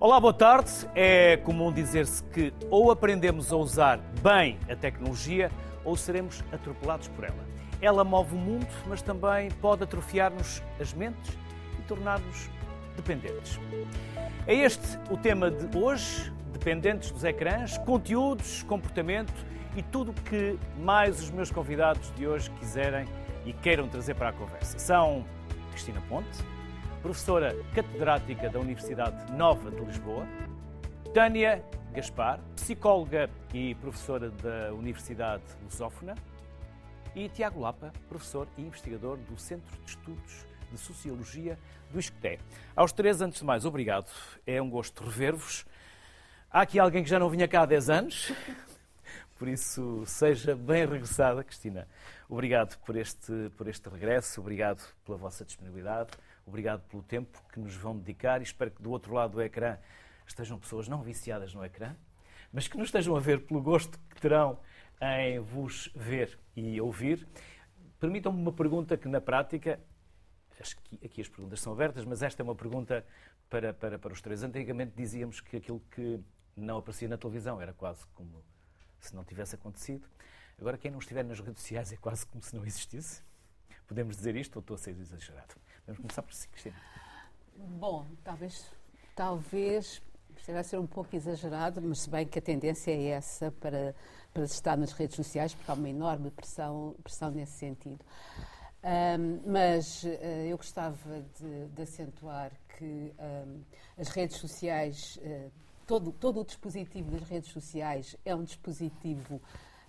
Olá, boa tarde. É comum dizer-se que ou aprendemos a usar bem a tecnologia ou seremos atropelados por ela. Ela move o mundo, mas também pode atrofiar-nos as mentes e tornar-nos dependentes. É este o tema de hoje: dependentes dos ecrãs, conteúdos, comportamento e tudo o que mais os meus convidados de hoje quiserem e queiram trazer para a conversa. São Cristina Ponte, professora catedrática da Universidade Nova de Lisboa, Tânia Gaspar, psicóloga e professora da Universidade Lusófona, e Tiago Lapa, professor e investigador do Centro de Estudos de Sociologia do Isqueté. Aos três, antes de mais, obrigado. É um gosto rever-vos. Há aqui alguém que já não vinha cá há 10 anos, por isso seja bem regressada, Cristina. Obrigado por este, por este regresso, obrigado pela vossa disponibilidade, obrigado pelo tempo que nos vão dedicar e espero que do outro lado do ecrã estejam pessoas não viciadas no ecrã, mas que nos estejam a ver pelo gosto que terão em vos ver e ouvir. Permitam-me uma pergunta que, na prática, aqui as perguntas são abertas, mas esta é uma pergunta para, para, para os três. Antigamente dizíamos que aquilo que não aparecia na televisão era quase como se não tivesse acontecido. Agora, quem não estiver nas redes sociais é quase como se não existisse. Podemos dizer isto ou estou a ser exagerado? Vamos começar por si, Cristina. Bom, talvez, talvez esteja a ser um pouco exagerado, mas se bem que a tendência é essa para, para estar nas redes sociais, porque há uma enorme pressão, pressão nesse sentido. Um, mas uh, eu gostava de, de acentuar que um, as redes sociais, uh, todo, todo o dispositivo das redes sociais é um dispositivo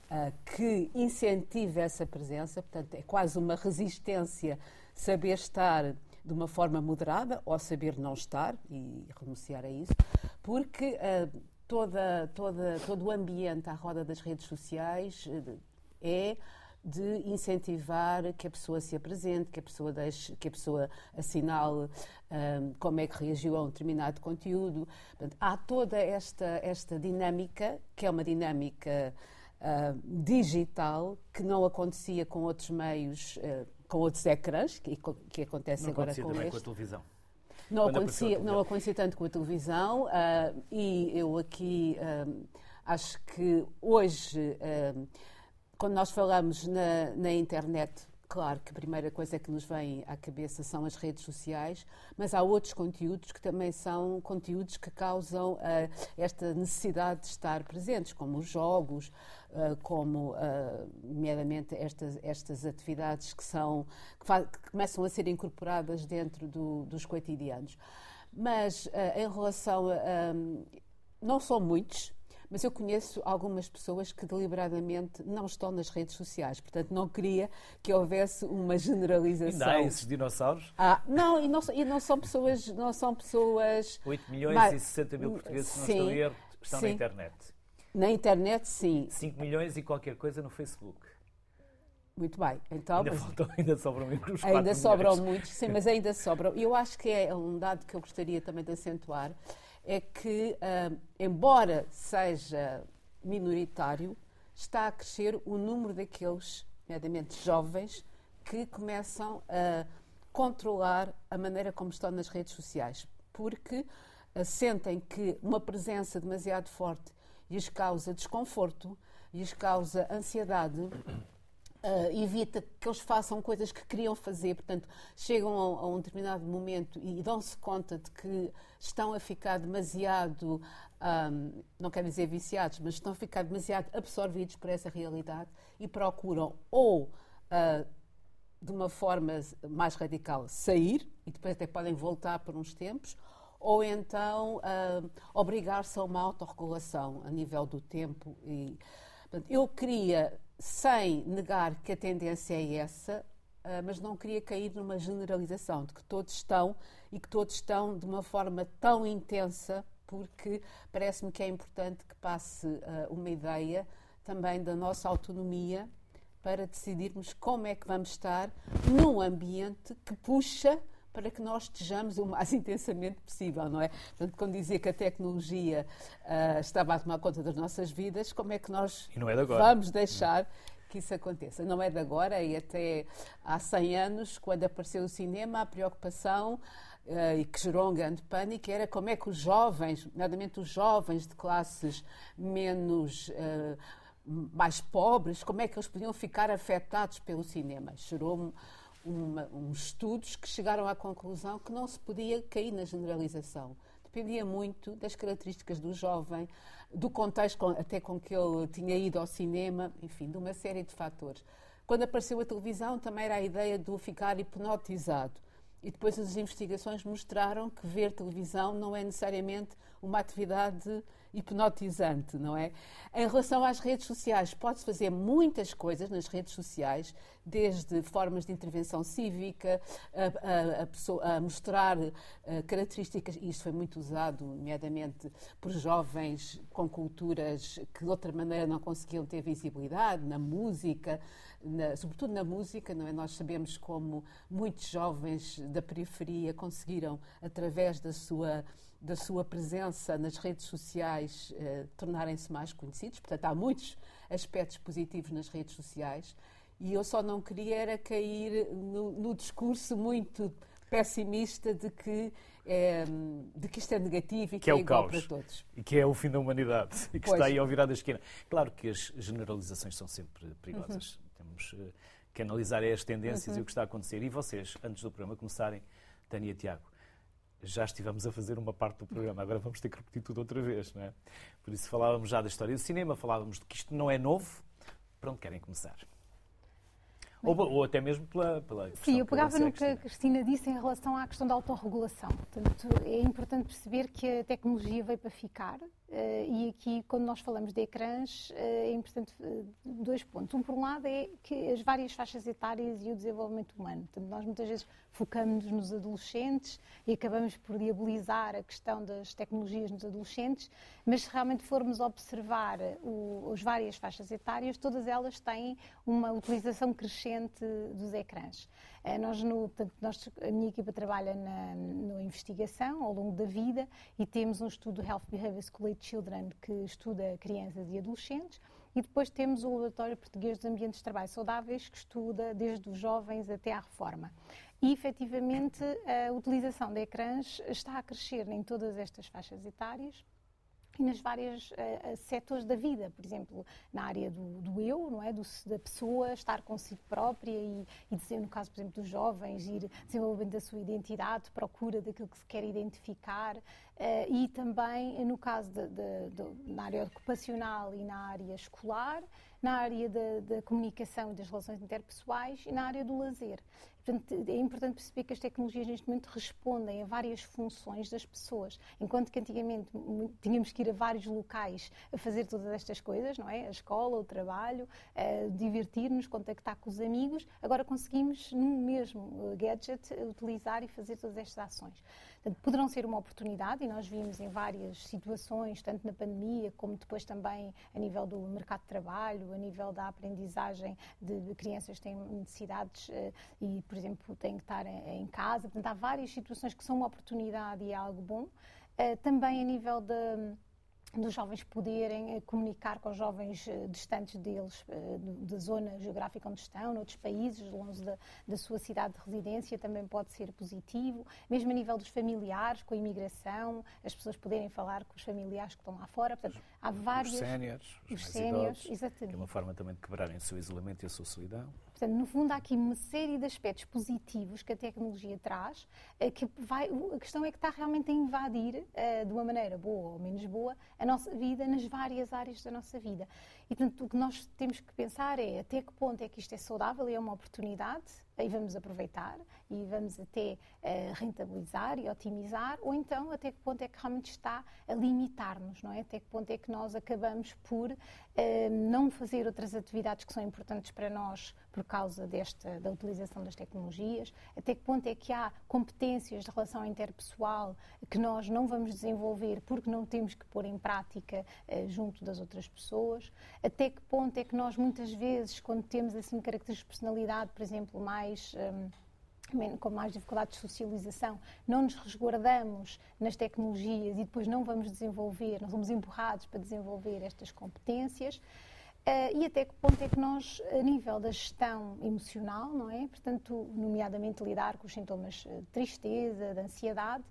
uh, que incentiva essa presença, portanto, é quase uma resistência saber estar de uma forma moderada ou saber não estar e renunciar a isso, porque toda, toda, todo o ambiente à roda das redes sociais é de incentivar que a pessoa se apresente, que a pessoa deixe, que a pessoa assinale um, como é que reagiu a um determinado conteúdo. Portanto, há toda esta, esta dinâmica, que é uma dinâmica uh, digital, que não acontecia com outros meios, uh, com outros ecrãs, que, que acontece não agora com este. com a televisão. Não acontecia, não acontecia tanto com a televisão uh, e eu aqui acho que hoje quando nós falamos na, na internet, Claro que a primeira coisa que nos vem à cabeça são as redes sociais, mas há outros conteúdos que também são conteúdos que causam uh, esta necessidade de estar presentes, como os jogos, uh, como, uh, nomeadamente, estas, estas atividades que, são, que, que, começam a ser incorporadas dentro do, dos cotidianos. Mas em relação a. Um, não são muitos, mas eu conheço algumas pessoas que deliberadamente não estão nas redes sociais, portanto não queria que houvesse uma generalização. Ainda há esses dinossauros? Ah, não, e não, e não são pessoas, não são pessoas 8 milhões mas, e 60 mil portugueses, se não sim, estão, erro, estão sim. na internet. Na internet, sim. 5 milhões e qualquer coisa no Facebook. Muito bem. Então, ainda, mas, faltam, ainda sobram muitos. Ainda sobram muitos, sim, mas ainda sobram. E eu acho que é um dado que eu gostaria também de acentuar, é que, uh, embora seja minoritário, está a crescer o número daqueles, nomeadamente jovens, que começam a controlar a maneira como estão nas redes sociais, porque uh, sentem que uma presença demasiado forte lhes causa desconforto, lhes causa ansiedade Uh, evita que eles façam coisas que queriam fazer, portanto, chegam a, a um determinado momento e, dão-se conta de que estão a ficar demasiado, um, não quero dizer viciados, mas estão a ficar demasiado absorvidos por essa realidade e procuram ou uh, de uma forma mais radical sair e depois até podem voltar por uns tempos, ou então uh, obrigar-se a uma autorregulação a nível do tempo. E, portanto, eu queria sem negar que a tendência é essa, ah, mas não queria cair numa generalização de que todos estão e que todos estão de uma forma tão intensa, porque parece-me que é importante que passe ah, uma ideia também da nossa autonomia para decidirmos como é que vamos estar num ambiente que puxa para que nós estejamos o mais intensamente possível, não é? Portanto, quando dizia que a tecnologia uh, estava a tomar conta das nossas vidas, como é que nós é vamos deixar que isso aconteça? Não é de agora, e até há 100 anos, quando apareceu o cinema, a preocupação e que gerou um grande pânico era como é que os jovens, nomeadamente os jovens de classes menos mais pobres, como é que eles podiam ficar afetados pelo cinema. Gerou uma, uns estudos que chegaram à conclusão que não se podia cair na generalização. Dependia muito das características do jovem, do contexto até com que ele tinha ido ao cinema, enfim, de uma série de fatores. Quando apareceu a televisão, também era a ideia do ficar hipnotizado. E depois as investigações mostraram que ver televisão não é necessariamente uma atividade hipnotizante, não é? Em relação às redes sociais, pode-se fazer muitas coisas nas redes sociais, desde formas de intervenção cívica, a, a, a, pessoa, a mostrar uh, características, e isto foi muito usado, nomeadamente por jovens com culturas que de outra maneira não conseguiam ter visibilidade, na música, na, sobretudo na música, não é? Nós sabemos como muitos jovens da periferia conseguiram, através da sua da sua presença nas redes sociais eh, tornarem-se mais conhecidos. Portanto, há muitos aspectos positivos nas redes sociais e eu só não queria era cair no, no discurso muito pessimista de que, é, de que isto é negativo e que, que é, é igual caos, para todos. E que é o fim da humanidade e que pois. está aí ao virar da esquina. Claro que as generalizações são sempre perigosas. Uhum. Temos uh, que analisar as tendências uhum. e o que está a acontecer. E vocês, antes do programa começarem, Tânia e Tiago, já estivemos a fazer uma parte do programa, agora vamos ter que repetir tudo outra vez, não é? Por isso falávamos já da história do cinema, falávamos de que isto não é novo. Para onde querem começar? Ou, ou, até mesmo pela, pela Sim, eu pegava no que a Cristina disse em relação à questão da autorregulação. Portanto, é importante perceber que a tecnologia veio para ficar e aqui, quando nós falamos de ecrãs, uh, é importante uh, dois pontos. Um, por um lado, é que as várias faixas etárias e o desenvolvimento humano. Portanto, nós muitas vezes focamos nos adolescentes e acabamos por diabolizar a questão das tecnologias nos adolescentes, mas se realmente formos observar o, as várias faixas etárias, todas elas têm uma utilização crescente dos ecrãs. Nós, no, portanto, nós, a minha equipa trabalha na, na investigação ao longo da vida e temos um estudo Health Behavior School Children, que estuda crianças e adolescentes, e depois temos o Laboratório Português dos Ambientes de Trabalho Saudáveis, que estuda desde os jovens até à reforma. E, efetivamente, a utilização de ecrãs está a crescer em todas estas faixas etárias e nas vários uh, setores da vida, por exemplo, na área do, do eu, não é, do, da pessoa estar consigo própria e, e dizer, no caso, por exemplo, dos jovens, ir desenvolvendo a sua identidade, procura daquilo que se quer identificar, uh, e também no caso de, de, de, na área ocupacional e na área escolar, na área da comunicação e das relações interpessoais e na área do lazer. Portanto, é importante perceber que as tecnologias neste momento respondem a várias funções das pessoas. Enquanto que antigamente tínhamos que ir a vários locais a fazer todas estas coisas, não é? A escola, o trabalho, divertir-nos, contactar com os amigos, agora conseguimos no mesmo gadget utilizar e fazer todas estas ações. Portanto, poderão ser uma oportunidade e nós vimos em várias situações, tanto na pandemia como depois também a nível do mercado de trabalho, a nível da aprendizagem de, crianças que têm necessidades uh, e, por exemplo, têm que estar em, casa. Portanto, há várias situações que são uma oportunidade e é algo bom. Uh, também a nível da dos jovens poderem eh, comunicar com os jovens eh, distantes deles, eh, da zona geográfica onde estão, noutros países, longe da, da, sua cidade de residência, também pode ser positivo. Mesmo a nível dos familiares, com a imigração, as pessoas poderem falar com os familiares que estão lá fora. Portanto, há vários. Os séniores, os, os séniores, exatamente. É uma forma também de quebrarem o seu isolamento e a sua solidão. Portanto, no fundo, há aqui uma série de aspectos positivos que a tecnologia traz, eh, que vai, a questão é que está realmente a invadir, eh, de uma maneira boa ou menos boa, a nossa vida nas várias áreas da nossa vida. E, portanto, o que nós temos que pensar é até que ponto é que isto é saudável e é uma oportunidade, aí vamos aproveitar e vamos até uh, rentabilizar e otimizar, ou então até que ponto é que realmente está a limitar-nos, não é? Até que ponto é que nós acabamos por uh, não fazer outras atividades que são importantes para nós por causa desta, da utilização das tecnologias, até que ponto é que há competências de relação interpessoal que nós não vamos desenvolver porque não temos que pôr em prática uh, junto das outras pessoas, até que ponto é que nós muitas vezes, quando temos assim características de personalidade, por exemplo, mais um, com mais dificuldade de socialização, não nos resguardamos nas tecnologias e depois não vamos desenvolver, não somos empurrados para desenvolver estas competências. Uh, e até que ponto é que nós, a nível da gestão emocional, não é? Portanto, nomeadamente lidar com os sintomas de tristeza, de ansiedade,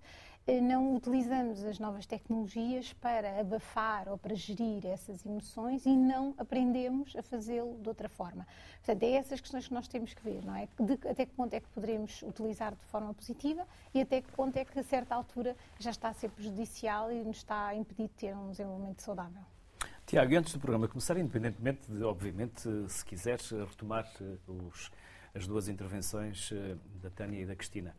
não utilizamos as novas tecnologias para abafar ou para gerir essas emoções e não aprendemos a fazê-lo de outra forma. Portanto, é essas questões que nós temos que ver, não é? De, até que ponto é que poderemos utilizar de forma positiva e até que ponto é que, a certa altura, já está a ser prejudicial e nos está a impedir de ter um desenvolvimento saudável. Tiago, antes do programa começar, independentemente de, obviamente, se quiseres retomar eh, os, as duas intervenções eh, da Tânia e da Cristina,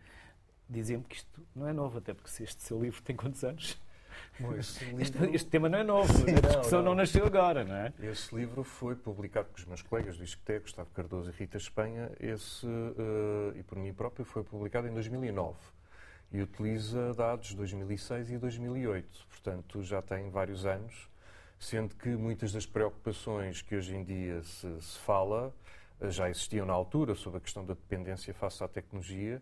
dizia-me que isto não é novo, até porque se este seu livro tem quantos anos? Bom, livro... este, este, tema não é novo, Sim, a discussão não, não. não, nasceu agora, não é? Esse livro foi publicado pelos meus colegas do ISCTE, Gustavo Cardoso e Rita Espanha, esse, uh, e por mim próprio, foi publicado em 2009 e utiliza dados de 2006 e 2008, portanto já tem vários anos sendo que muitas das preocupações que hoje em dia se, se fala eh, já existiam na altura sobre a questão da dependência face à tecnologia,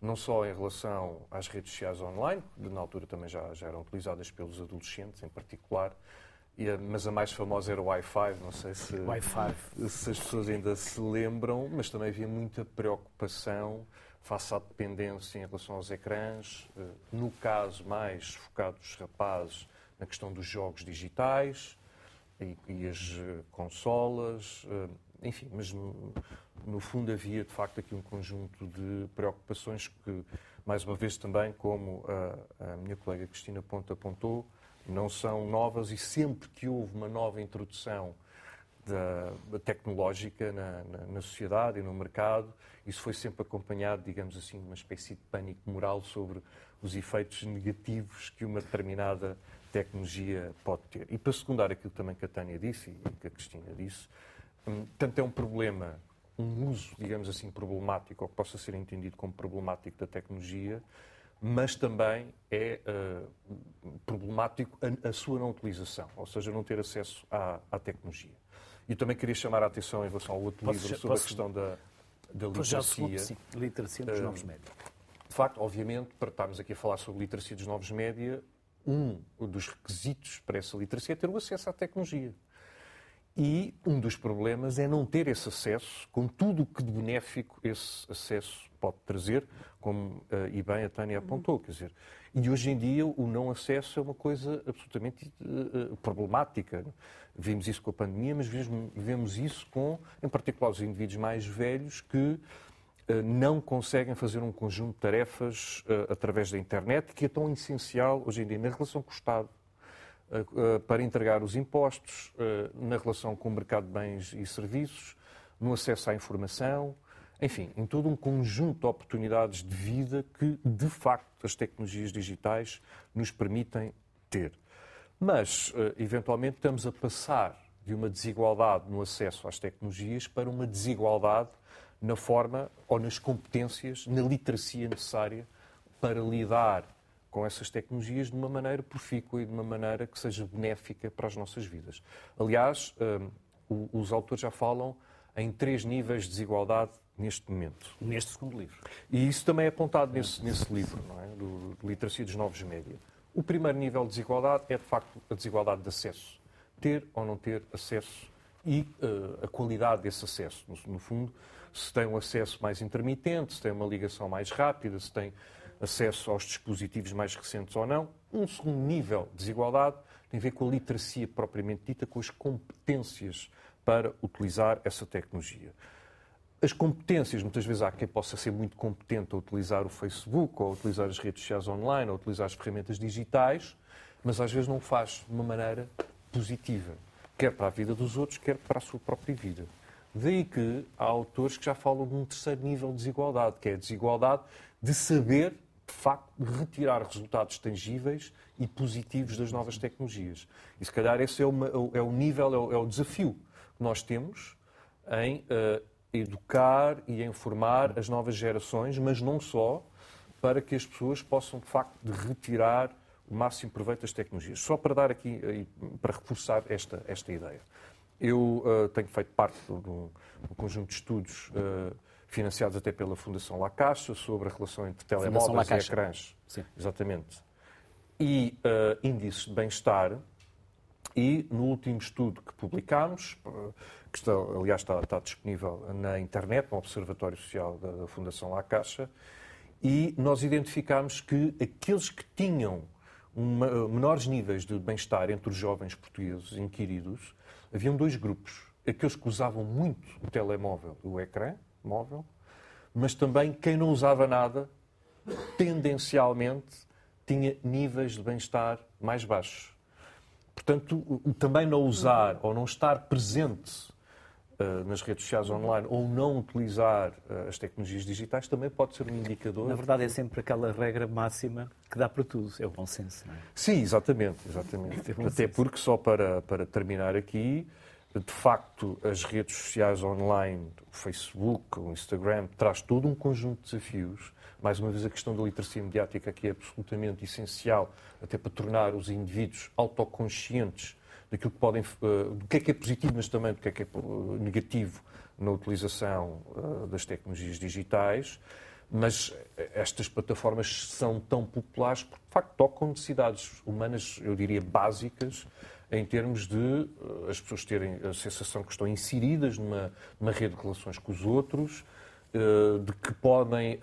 não só em relação às redes sociais online, que na altura também já, já eram utilizadas pelos adolescentes em particular, a, mas a mais famosa era o Wi-Fi, não sei se, se as pessoas ainda se lembram, mas também havia muita preocupação face à dependência em relação aos ecrãs, eh, no caso mais focado dos rapazes, na questão dos jogos digitais e, e as eh, consolas, eh, enfim, mas no, fundo havia de facto aqui um conjunto de preocupações que, mais uma vez também, como a, a minha colega Cristina Ponta apontou, não são novas e sempre que houve uma nova introdução da, tecnológica na, na, na, sociedade e no mercado, isso foi sempre acompanhado, digamos assim, de uma espécie de pânico moral sobre os efeitos negativos que uma determinada tecnologia pode ter. E para secundar aquilo também que a Tânia disse e que a Cristina disse, tanto é um problema, um uso, digamos assim, problemático, ou que possa ser entendido como problemático da tecnologia, mas também é uh, problemático a, a, sua não utilização, ou seja, não ter acesso à, à tecnologia. E também queria chamar a atenção em relação ao outro posso, livro sobre posso, a questão da, da literacia. Sim, literacia dos uh, novos média. De facto, obviamente, para estarmos aqui a falar sobre literacia dos novos média, um dos requisitos para essa literacia é ter o acesso à tecnologia. E um dos problemas é não ter esse acesso, com tudo o que de benéfico esse acesso pode trazer, como uh, e bem a Tânia apontou. Quer dizer, e hoje em dia o não acesso é uma coisa absolutamente uh, problemática. Vimos isso com a pandemia, mas vemos, vemos isso com, em particular, os indivíduos mais velhos que não conseguem fazer um conjunto de tarefas uh, através da internet, que é tão essencial hoje em dia na relação com o Estado, para entregar os impostos, na relação com o mercado de bens e serviços, no acesso à informação, enfim, em todo um conjunto de oportunidades de vida que, de facto, as tecnologias digitais nos permitem ter. Mas, eventualmente, estamos a passar de uma desigualdade no acesso às tecnologias para uma desigualdade na forma ou nas competências, na literacia necessária para lidar com essas tecnologias de uma maneira profícua e de uma maneira que seja benéfica para as nossas vidas. Aliás, um, os autores já falam em três níveis de desigualdade neste momento. Neste segundo livro. E isso também é apontado nesse, nesse livro, não é? do, do Literacia dos Novos Média. O primeiro nível de desigualdade é, de facto, a desigualdade de acesso. Ter ou não ter acesso e uh, a qualidade desse acesso. No, no fundo, se tem um acesso mais intermitente, se tem uma ligação mais rápida, se tem acesso aos dispositivos mais recentes ou não. Um segundo nível de desigualdade tem a ver com a literacia propriamente dita, com as competências para utilizar essa tecnologia. As competências, muitas vezes há quem possa ser muito competente a utilizar o Facebook, ou a utilizar as redes sociais online, ou a utilizar as ferramentas digitais, mas às vezes não o faz de uma maneira positiva, quer para a vida dos outros, quer para a sua própria vida. Daí que há autores que já falam de um terceiro nível de desigualdade, que é a desigualdade de saber, de facto, retirar resultados tangíveis e positivos das novas tecnologias. E se calhar esse é, uma, é o nível, é o, é o, desafio que nós temos em uh, educar e em formar as novas gerações, mas não só, para que as pessoas possam, de facto, de retirar o máximo proveito das tecnologias. Só para dar aqui, para reforçar esta, esta ideia. Eu uh, tenho feito parte de um, conjunto de estudos financiados até pela Fundação La Caixa sobre a relação entre telemóveis e ecrãs. Sim. Exatamente. E uh, índices de bem-estar. E no último estudo que publicámos, que está, aliás está, está, disponível na internet, no Observatório Social da, da Fundação La Caixa, e nós identificámos que aqueles que tinham uma, menores níveis de bem-estar entre os jovens portugueses inquiridos, haviam dois grupos. Aqueles que usavam muito o telemóvel, o ecrã móvel, mas também quem não usava nada, tendencialmente, tinha níveis de bem-estar mais baixos. Portanto, também não usar ou não estar presente uh, nas redes sociais online ou não utilizar uh, as tecnologias digitais também pode ser um indicador. Na verdade, é sempre aquela regra máxima que dá para tudo, é o bom senso. Não é? Sim, exatamente. exatamente. Até senso. porque, só para, para terminar aqui, de facto, as redes sociais online, o Facebook, o Instagram, traz todo um conjunto de desafios. Mais uma vez, a questão da literacia mediática aqui é absolutamente essencial, até para tornar os indivíduos autoconscientes daquilo que podem, eh, do que é que é positivo, mas também do que é que é eh, negativo na utilização eh, das tecnologias digitais. Mas estas plataformas são tão populares porque, de facto, tocam necessidades humanas, eu diria, básicas, em termos de as pessoas terem a sensação que estão inseridas numa, numa rede de relações com os outros, de que podem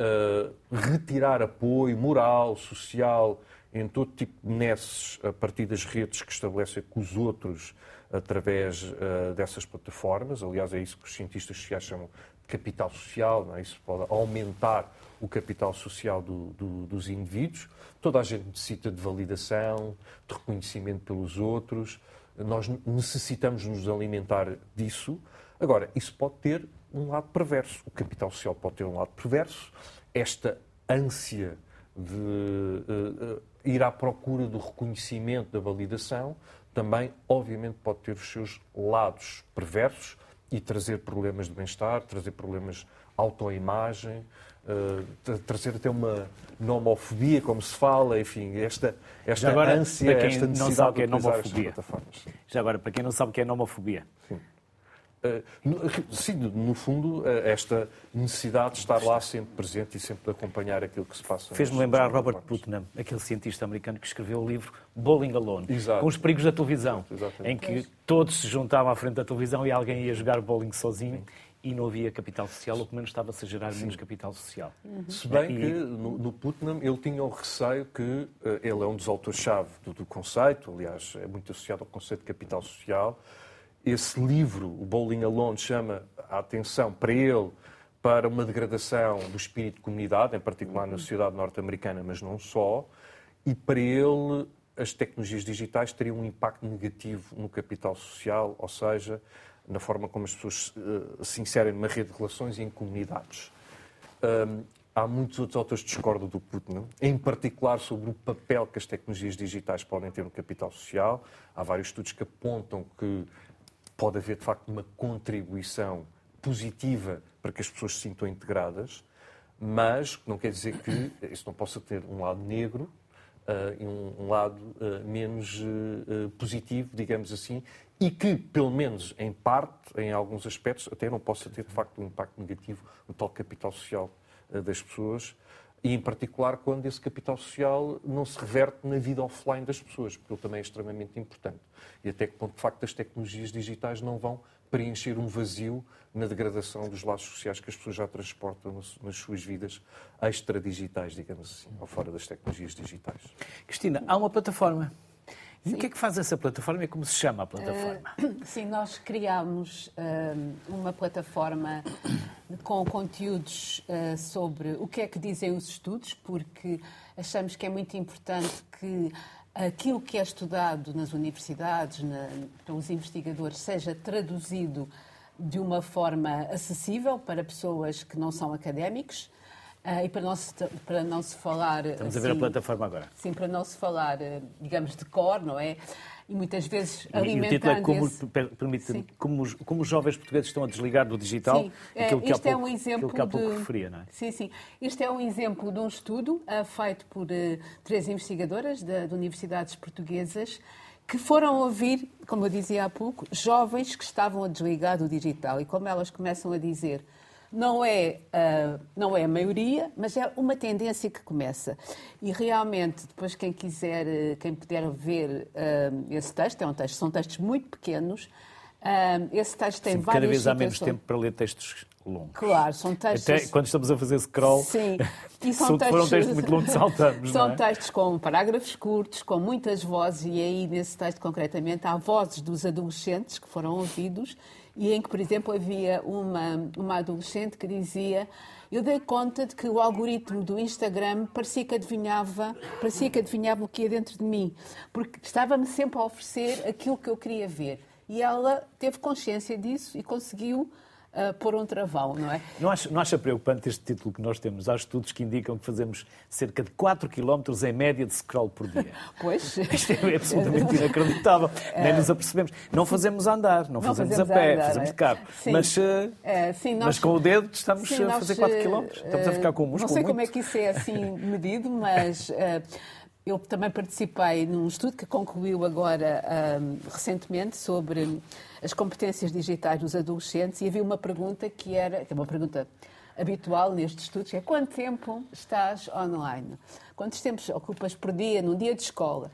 retirar apoio moral, social, em todo tipo de nesses a partir das redes que estabelecem com os outros através uh, dessas plataformas. Aliás, é isso que os cientistas sociais chamam de capital social, é? isso pode aumentar o capital social do, do, dos indivíduos. Toda a gente necessita de validação, de reconhecimento pelos outros. Nós necessitamos nos alimentar disso. Agora, isso pode ter um lado perverso. O capital social pode ter um lado perverso. Esta ânsia de uh, uh, ir à procura do reconhecimento, da validação, também, obviamente, pode ter os seus lados perversos e trazer problemas de bem-estar, trazer problemas autoimagem, uh, trazer até uma nomofobia, como se fala, enfim, esta, esta agora, ânsia, esta necessidade não sabe que é nomofobia. Já agora, para quem não sabe o que é nomofobia. Sim. Eh, sim, no fundo, eh, esta necessidade de estar lá sempre presente e sempre de acompanhar aquilo que se passa. Fez-me lembrar Robert Putnam, aquele cientista americano que escreveu o livro Bowling Alone, Exato. com os perigos da televisão, em que todos se juntavam à frente da televisão e alguém ia jogar bowling sozinho. E não havia capital social, ou pelo menos estava-se a gerar menos capital social. Uhum. Se bem e... que no, no Putnam ele tinha o receio que uh, ele é um dos autores-chave do, do conceito, aliás, é muito associado ao conceito de capital social, esse livro, o Bowling Alone, chama a atenção para ele para uma degradação do espírito de comunidade, em particular na sociedade norte-americana, mas não só, e para ele as tecnologias digitais teriam um impacto negativo no capital social, ou seja, na forma como as pessoas uh, se inserem numa rede de relações e em comunidades. Há muitos outros autores que discordam do Putin, em particular sobre o papel que as tecnologias digitais podem ter no capital social. Há vários estudos que apontam que pode haver, de facto, uma contribuição positiva para que as pessoas se sintam integradas, mas não quer dizer que isso não possa ter um lado negro uh, e um, um lado uh, menos uh, positivo, digamos assim, e que, pelo menos em parte, em alguns aspectos, até não possa ter, de facto, um impacto negativo no tal capital social das pessoas, e em particular quando esse capital social não se reverte na vida offline das pessoas, porque ele também é extremamente importante. E até que ponto, de facto, as tecnologias digitais não vão preencher um vazio na degradação dos laços sociais que as pessoas já transportam nas suas vidas extradigitais, digamos assim, ou fora das tecnologias digitais. Cristina, há uma plataforma e o que é que faz essa plataforma e como se chama a plataforma? Uh, sim, nós criámos uh, uma plataforma com conteúdos uh, sobre o que é que dizem os estudos, porque achamos que é muito importante que aquilo que é estudado nas universidades, na, pelos investigadores, seja traduzido de uma forma acessível para pessoas que não são académicos. Uh, e para não, se, para não se falar. Estamos assim, a ver a plataforma agora. Sim, para não se falar, eh, digamos, de cor, não é? E muitas vezes alimentando. E o título é como, esse... permite, como, os, como os jovens portugueses estão a desligar do digital. Sim, aquilo que isto há pouco, é um exemplo que há pouco de... referia, não é? Sim, sim. Isto é um exemplo de um estudo uh, feito por uh, três investigadoras de, de universidades portuguesas que foram ouvir, como eu dizia há pouco, jovens que estavam a desligar do digital. E como elas começam a dizer Não é, uh, não é a maioria, mas é uma tendência que começa. E realmente, depois quem quiser, eh, quem puder ver uh, esse texto, é um texto, são textos muito pequenos, esse texto tem Sim, várias Cada vez há menos tempo para ler textos longos. Claro, são textos... Até quando estamos a fazer scroll, Sim. E se for um texto muito longo, saltamos, São é? textos com parágrafos curtos, com muitas vozes, e aí nesse texto concretamente há vozes dos adolescentes que foram ouvidos e em que, por exemplo, havia uma, uma adolescente que dizia eu dei conta de que o algoritmo do Instagram parecia que adivinhava, parecia que adivinhava o que ia dentro de mim, porque estava-me sempre a oferecer aquilo que eu queria ver. E ela teve consciência disso e conseguiu uh, pôr um travão, não é? Não acha, não acha preocupante este título que nós temos? Há estudos que indicam que fazemos cerca de 4 km em média de scroll por dia. Pois. Isto é absolutamente inacreditável. Nem nos apercebemos. Não fazemos a andar, não, Não fazemos, fazemos a pé, andar, fazemos é. de carro. Sim. Mas, eh, É, sim, nós- mas com o dedo estamos Sim, a fazer 4 eh, km. Estamos a ficar com o músculo Não sei como é muito. que isso é assim medido, mas eh, eu também participei num estudo que concluiu agora ahm, recentemente sobre as competências digitais dos adolescentes e havia uma pergunta que era, que é uma pergunta habitual nestes estudos, é quanto tempo estás online? Quantos tempos ocupas por dia num dia de escola?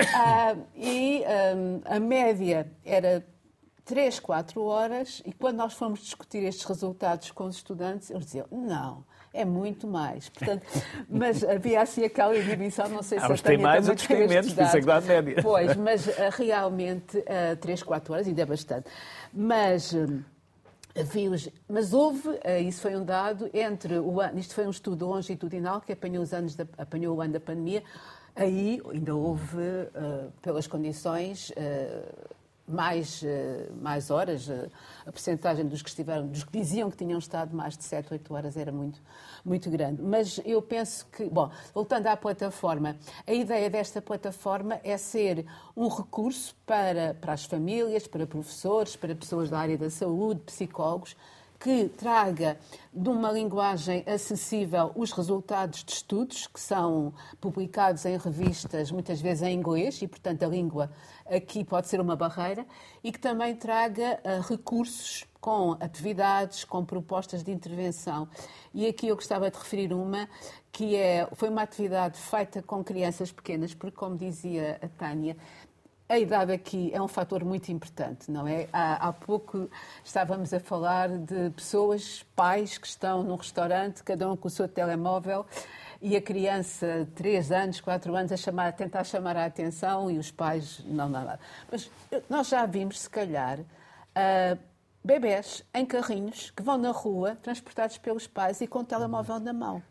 Ah, e ahm, a média era 3, 4 horas, e quando nós fomos discutir estes resultados com os estudantes, eles diziam, não, é muito mais. Portanto, mas havia assim aquela inibição, não sei se Há uns têm mais, outros têm menos, por isso é que dá a dados. média. Pois, mas ah, realmente ah, 3, 4 horas ainda é bastante. Mas... os- mas houve, eh, isso foi um dado, entre o ano, isto foi um estudo longitudinal que apanhou, os anos da, apanhou o ano da pandemia, aí ainda houve, eh, pelas condições, eh, mais, eh, mais horas, eh, a percentagem dos que estiveram, dos que diziam que tinham estado mais de 7, 8 horas era muito, muito grande. Mas eu penso que, bom, voltando à plataforma, a ideia desta plataforma é ser um recurso para, para as famílias, para professores, para pessoas da área da saúde, psicólogos, que traga de uma linguagem acessível os resultados de estudos que são publicados em revistas, muitas vezes em inglês, e, portanto, a língua aqui pode ser uma barreira, e que também traga ah, recursos com atividades, com propostas de intervenção. E aqui eu gostava de referir uma que é, foi uma atividade feita com crianças pequenas, porque, como dizia a Tânia, a idade aqui é um fator muito importante, não é? Há, há pouco estávamos a falar de pessoas, pais, que estão num restaurante, cada um com o seu telemóvel, e a criança, 3 anos, 4 anos, a, chamar, a tentar chamar a atenção e os pais não nada. Mas eh, nós já vimos, se calhar, ah, bebés em carrinhos que vão na rua, transportados pelos pais e com o telemóvel na mão.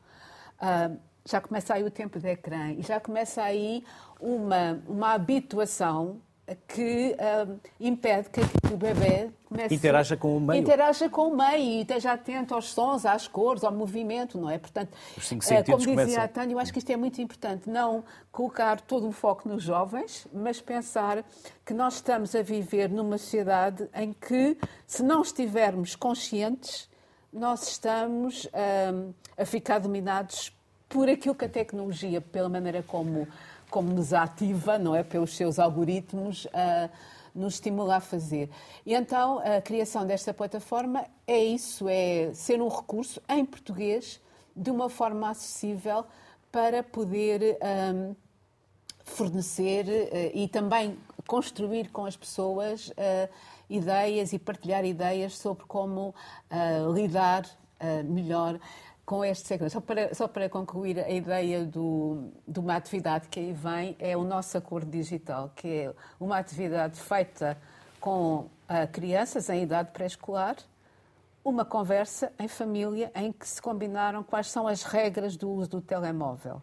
Ah, já começa aí o tempo de ecrã e já começa aí uma, uma habituação que ah, impede que o bebê comece... Interaja com o meio. Interaja com o meio e esteja atento aos sons, às cores, ao movimento, não é? Portanto, sentidos como dizia começam. a Tânia, eu acho que isto é muito importante. Não colocar todo o foco nos jovens, mas pensar que nós estamos a viver numa sociedade em que, se não estivermos conscientes, nós estamos ahm, a ficar dominados por aquilo que a tecnologia, pela maneira como, como nos ativa, não é? Pelos seus algoritmos, ah, nos estimula a fazer. E então a criação desta plataforma é isso, é ser um recurso em português de uma forma acessível para poder ahm, fornecer eh, e também construir com as pessoas eh, ideias e partilhar ideias sobre como eh, lidar melhor com este segmento. Só para, só para concluir, a ideia do, de uma atividade que aí vem é o nosso acordo digital, que é uma atividade feita com ah, crianças em idade pré-escolar, uma conversa em família em que se combinaram quais são as regras do uso do telemóvel.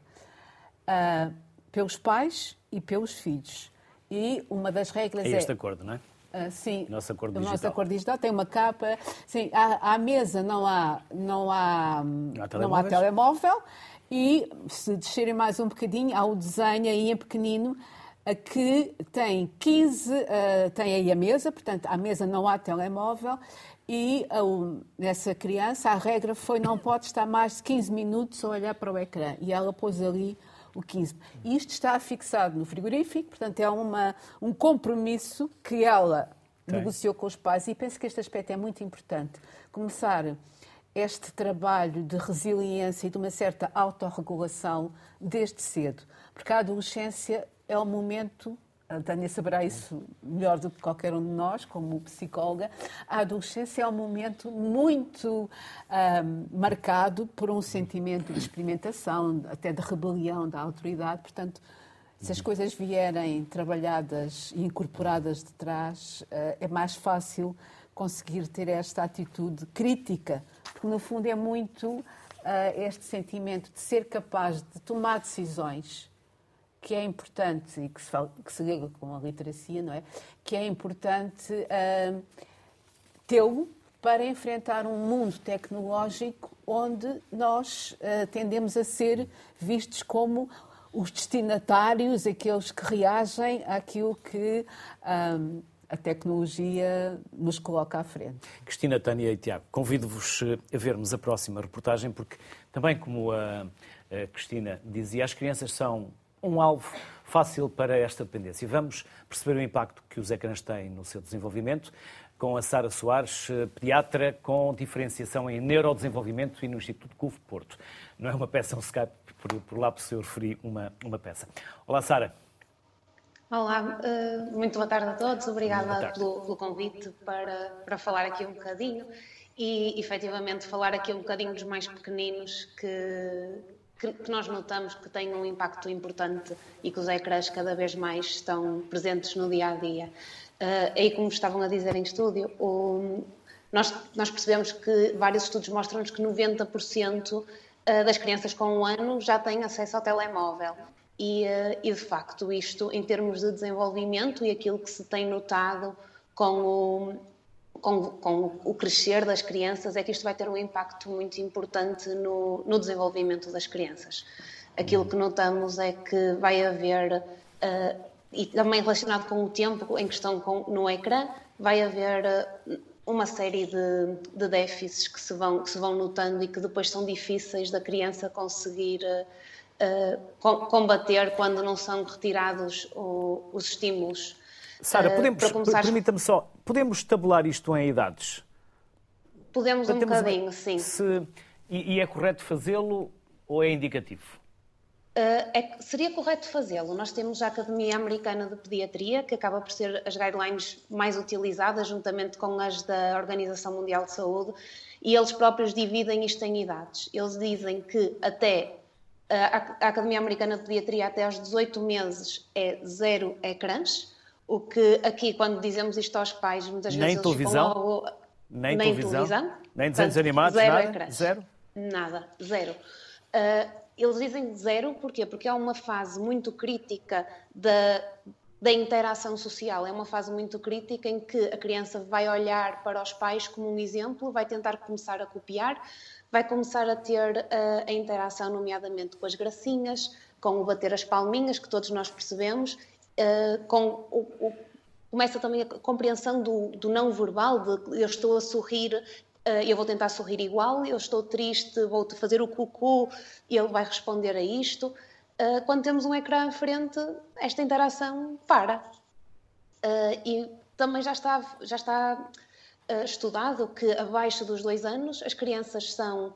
Ah, pelos pais e pelos filhos. E uma das regras É é... este acordo, não é? Ah, sim, Nosso acordo o nosso digital. acordo digital tem uma capa. Sim, à, à mesa não há, não há, não há telemóveis? telemóvel e se descerem mais um bocadinho, há o desenho aí em pequenino que tem 15, ah, tem aí a mesa, portanto, à mesa não há telemóvel e o- nessa criança a regra foi não pode estar mais de 15 minutos a olhar para o ecrã e ela pôs ali o 15. E Isto está fixado no frigorífico, portanto é uma, um compromisso que ela Tem. negociou com os pais e penso que este aspecto é muito importante. Começar este trabalho de resiliência e de uma certa autorregulação desde cedo. Porque a adolescência é o momento a Tânia saberá isso melhor do que qualquer um de nós, como psicóloga. A adolescência é um momento muito um, marcado por um sentimento de experimentação, até de rebelião da autoridade. Portanto, se as coisas vierem trabalhadas e incorporadas de trás, uh, é mais fácil conseguir ter esta atitude crítica, porque no fundo é muito uh, este sentimento de ser capaz de tomar decisões que é importante e que se, fala, que se liga com a literacia, não é? Que é importante uh, tê-lo para enfrentar um mundo tecnológico onde nós uh, tendemos a ser vistos como os destinatários, aqueles que reagem àquilo que um, a tecnologia nos coloca à frente. Cristina, Tânia e Tiago, convido-vos a vermos a próxima reportagem, porque também, como a, a Cristina dizia, as crianças são um alvo fácil para esta dependência. Vamos perceber o impacto que os ecrãs têm no seu desenvolvimento com a Sara Soares, pediatra com diferenciação em neurodesenvolvimento e no Instituto CUF Porto. Não é uma peça, um Skype, por, por lá eu referi uma, uma peça. Olá, Sara. Olá, eh, muito boa tarde a todos. Obrigada pelo, pelo, convite para, para falar aqui um bocadinho e, efetivamente, falar aqui um bocadinho dos mais pequeninos que, que, que, nós notamos que têm um impacto importante e que os ecrãs cada vez mais estão presentes no dia a dia. Uh, aí, como estavam a dizer em estúdio, o, nós, nós, percebemos que vários estudos mostram-nos que 90% ah, das crianças com um ano já têm acesso ao telemóvel. E, uh, e, de facto, isto, em termos de desenvolvimento e aquilo que se tem notado com o, com, com, o crescer das crianças, é que isto vai ter um impacto muito importante no, no desenvolvimento das crianças. Aquilo que notamos é que vai haver, uh, e também relacionado com o tempo em questão com, no ecrã, vai haver uh, uma série de, de déficits que se, vão, que se vão notando e que depois são difíceis da criança conseguir uh, combater quando não são retirados o, os estímulos Sara, eh, podemos, começar... permita-me só, podemos tabular isto em idades? Podemos um bocadinho, sim. Se, e, e, é correto fazê-lo ou é indicativo? Uh, é, seria correto fazê-lo. Nós temos a Academia Americana de Pediatria, que acaba por ser as guidelines mais utilizadas, juntamente com as da Organização Mundial de Saúde, e eles próprios dividem isto em idades. Eles dizem que até uh, a Academia Americana de Pediatria, até aos 18 meses, é zero ecrãs, o que aqui, quando dizemos isto aos pais, muitas nem vezes televisão, logo... Nem, nem televisão, televisão, nem desenhos Portanto, animados, zero nada? Ecrãs. Zero? Nada, zero. Uh, eles dizem zero, porquê? Porque é uma fase muito crítica da, da interação social. É uma fase muito crítica em que a criança vai olhar para os pais como um exemplo, vai tentar começar a copiar, vai começar a ter uh, a interação, nomeadamente com as gracinhas, com o bater as palminhas, que todos nós percebemos, uh, com o, o, começa também a compreensão do, do, não verbal, de eu estou a sorrir, uh, eu vou tentar sorrir igual, eu estou triste, vou fazer o cucu ele vai responder a isto. Uh, quando temos um ecrã à frente, esta interação para. e também já está, já está estudado que abaixo dos dois anos as crianças são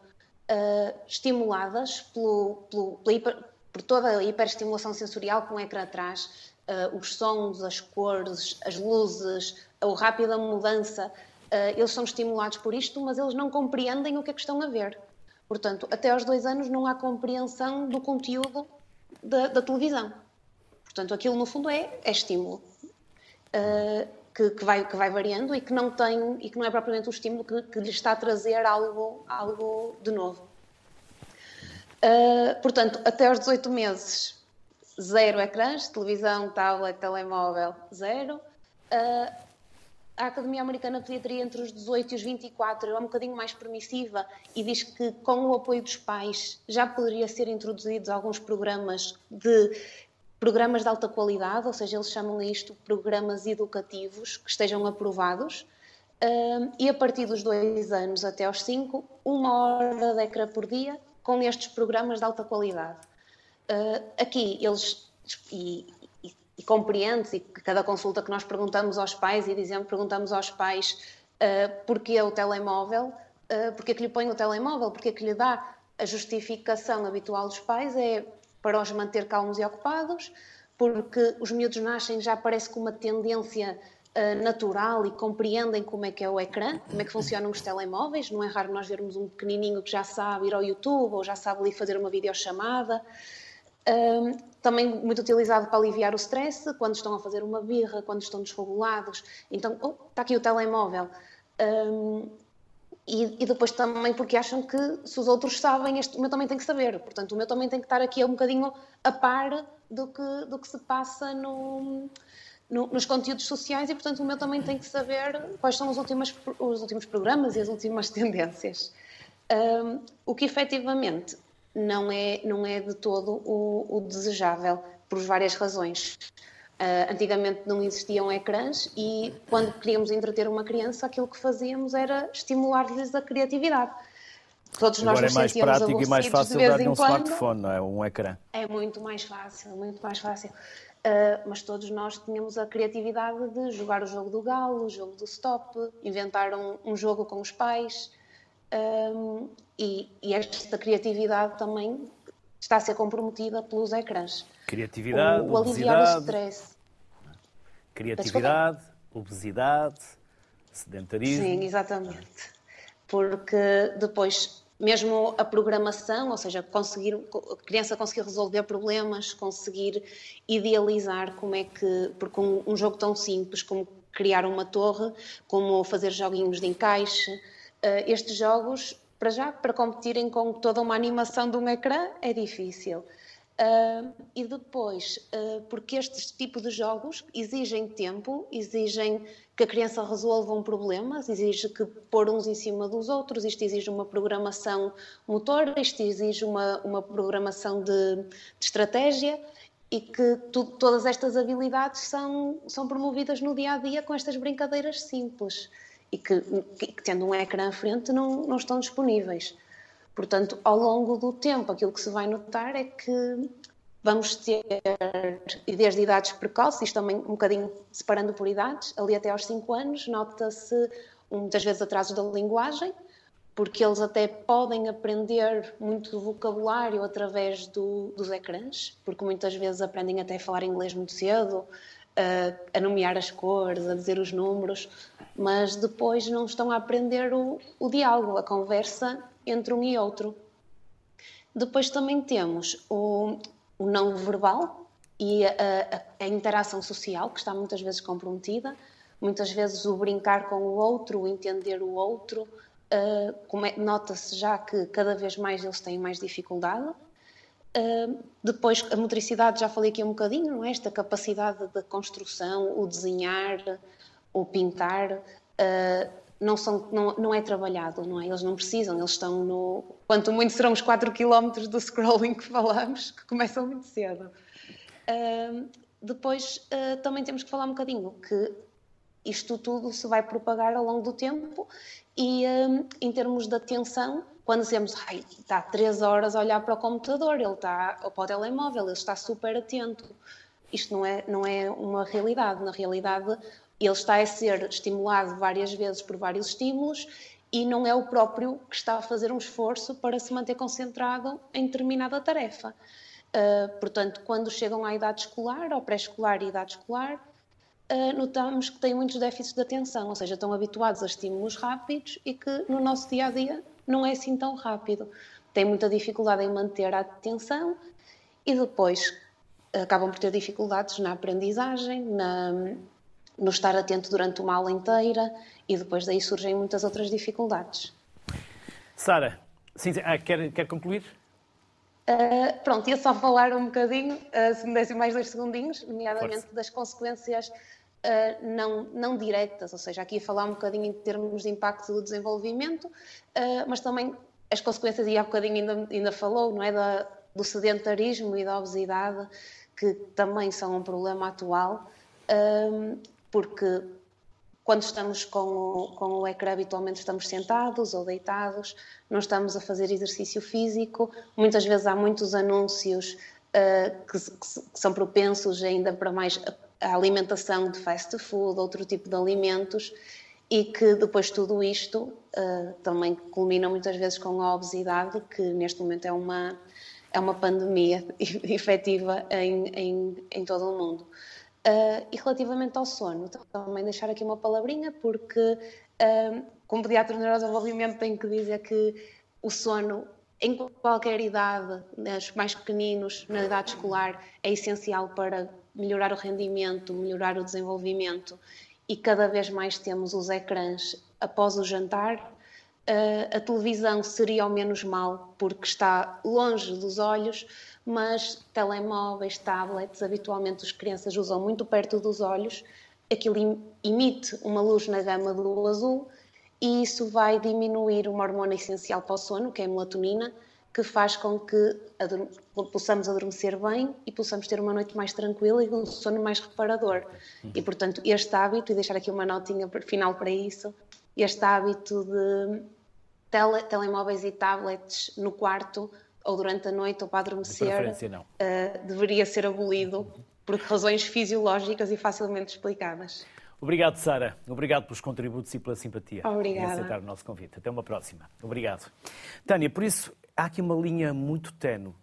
estimuladas pelo, pelo, por toda a hiperestimulação sensorial que um ecrã traz, uh, os sons, as cores, as luzes, a rápida mudança, uh, eles são estimulados por isto, mas eles não compreendem o que é que estão a ver. Portanto, até aos dois anos não há compreensão do conteúdo da, da televisão. Portanto, aquilo no fundo é, é estímulo. Uh, que, que, vai, que vai variando e que não tem e que não é propriamente o estímulo que, que lhe está a trazer algo, algo de novo. Uh, portanto, até aos 18 meses zero ecrãs, televisão, tablet, telemóvel, zero. Uh, a Academia Americana de Pediatria entre os 18 e os 24 é um bocadinho mais permissiva e diz que com o apoio dos pais já poderia ser introduzidos alguns programas de programas de alta qualidade, ou seja, eles chamam a isto programas educativos que estejam aprovados. Uh, e a partir dos dois anos até aos cinco, uma hora de ecrã por dia com estes programas de alta qualidade. Uh, aqui eles e, e, e compreende-se cada consulta que nós perguntamos aos pais e dizemos perguntamos aos pais uh, porquê o telemóvel, uh, porque é que lhe põe o telemóvel, porque é que lhe dá a justificação habitual dos pais é para os manter calmos e ocupados, porque os miúdos nascem já parece com uma tendência uh, natural e compreendem como é que é o ecrã, como é que funcionam os telemóveis. Não é raro nós vermos um pequenininho que já sabe ir ao YouTube ou já sabe ali fazer uma videochamada. Um, também muito utilizado para aliviar o stress, quando estão a fazer uma birra, quando estão desregulados. Então, oh, está aqui o telemóvel. Um, e, e, depois também porque acham que se os outros sabem, este, o meu também tem que saber. Portanto, o meu também tem que estar aqui um bocadinho a par do que, do que se passa no, no, nos conteúdos sociais e, portanto, o meu também tem que saber quais são os últimos, os últimos programas e as últimas tendências. Um, o que efetivamente não é, não é de todo o, o desejável, por várias razões. Uh, antigamente não existiam ecrãs e quando queríamos entreter uma criança, aquilo que fazíamos era estimular-lhes a criatividade. Todos Agora nós é mais prático e mais fácil dar-lhe um quando. smartphone, não é? Um ecrã. É muito mais fácil, muito mais fácil. Uh, mas todos nós tínhamos a criatividade de jogar o jogo do galo, o jogo do stop, inventar um, um jogo com os pais. Um, e, e, esta criatividade também está a ser comprometida pelos ecrãs. Criatividade, o, o aliviar obesidade, o stress. Criatividade, obesidade, sedentarismo. Sim, exatamente. Porque depois, mesmo a programação, ou seja, conseguir, a criança conseguir resolver problemas, conseguir idealizar como é que. Porque um, um jogo tão simples como criar uma torre, como fazer joguinhos de encaixe uh, estes jogos, para já, para competirem com toda uma animação de um ecrã, é difícil. Uh, e depois, uh, porque este tipo de jogos exigem tempo, exigem que a criança resolva um problema, exige que pôr uns em cima dos outros, isto exige uma programação motora, isto exige uma, uma programação de, de estratégia e que tu, todas estas habilidades são, são promovidas no dia a dia com estas brincadeiras simples e que, que, tendo um ecrã à frente, não, não estão disponíveis. Portanto, ao longo do tempo, aquilo que se vai notar é que vamos ter, e desde idades precoces, isto também um bocadinho separando por idades, ali até aos 5 anos, nota-se muitas vezes atrasos da linguagem, porque eles até podem aprender muito vocabulário através do, dos ecrãs, porque muitas vezes aprendem até a falar inglês muito cedo, a, a nomear as cores, a dizer os números, mas depois não estão a aprender o, o diálogo, a conversa entre um e outro. Depois também temos o, o não verbal e a, a, a, interação social, que está muitas vezes comprometida, muitas vezes o brincar com o outro, o entender o outro. Uh, é, Nota-se já que cada vez mais eles têm mais dificuldade. Uh, depois, a motricidade, já falei aqui um bocadinho, não é? esta capacidade de construção, o desenhar, o pintar, uh, não, são, não, não é trabalhado, não é? Eles não precisam, eles estão no. Quanto muito serão os 4 km do scrolling que falamos, que começam muito cedo. Uh, depois, também temos que falar um bocadinho que isto tudo se vai propagar ao longo do tempo e, em termos de atenção, quando dizemos, ai, está três horas a olhar para o computador, ele está, ou para o telemóvel, ele está super atento. Isto não é, não é uma realidade. Na realidade, ele está a ser estimulado várias vezes por vários estímulos e não é o próprio que está a fazer um esforço para se manter concentrado em determinada tarefa. Uh, portanto, quando chegam à idade escolar, ao pré-escolar e idade escolar, uh, notamos que têm muitos déficits de atenção, ou seja, estão habituados a estímulos rápidos e que no nosso dia a dia não é assim tão rápido. Tem muita dificuldade em manter a atenção e depois acabam por ter dificuldades na aprendizagem, na, no estar atento durante uma aula inteira e depois daí surgem muitas outras dificuldades. Sara, sim, ah, quer, quer concluir? Uh, pronto, ia só falar um bocadinho, uh, se me dessem mais dois segundinhos, nomeadamente Força. das consequências uh, não, não diretas, ou seja, aqui ia falar um bocadinho em termos de impacto do desenvolvimento, uh, mas também as consequências, e há bocadinho ainda, ainda falou, não é, da, do sedentarismo e da obesidade, que também são um problema atual, uh, porque quando estamos com o, com o ecrã, habitualmente estamos sentados ou deitados, não estamos a fazer exercício físico. Muitas vezes há muitos anúncios uh, que, que, são propensos ainda para mais a alimentação de fast food, outro tipo de alimentos, e que depois tudo isto uh, também culmina muitas vezes com a obesidade, que neste momento é uma, é uma pandemia efetiva em, em, em todo o mundo. Uh, e relativamente ao sono, também deixar aqui uma palavrinha, porque uh, como pediatra de neurodesenvolvimento tenho que dizer que o sono em qualquer idade, nos mais pequeninos, na idade escolar, é essencial para melhorar o rendimento, melhorar o desenvolvimento e cada vez mais temos os ecrãs após o jantar. Uh, a televisão seria ao menos mal porque está longe dos olhos, mas telemóveis, tablets, habitualmente as crianças usam muito perto dos olhos, aquilo emite uma luz na gama do azul e isso vai diminuir uma hormona essencial para o sono, que é a melatonina, que faz com que adorme possamos adormecer bem e possamos ter uma noite mais tranquila e um sono mais reparador. E, portanto, este hábito, e deixar aqui uma notinha final para isso, este hábito de tele, telemóveis e tablets no quarto ou durante a noite ou para adormecer uh, deveria ser abolido por razões fisiológicas e facilmente explicadas. Obrigado, Sara. Obrigado pelos contributos e pela simpatia. Obrigada. Em aceitar o nosso convite. Até uma próxima. Obrigado. Tânia, por isso, há aqui uma linha muito tenue.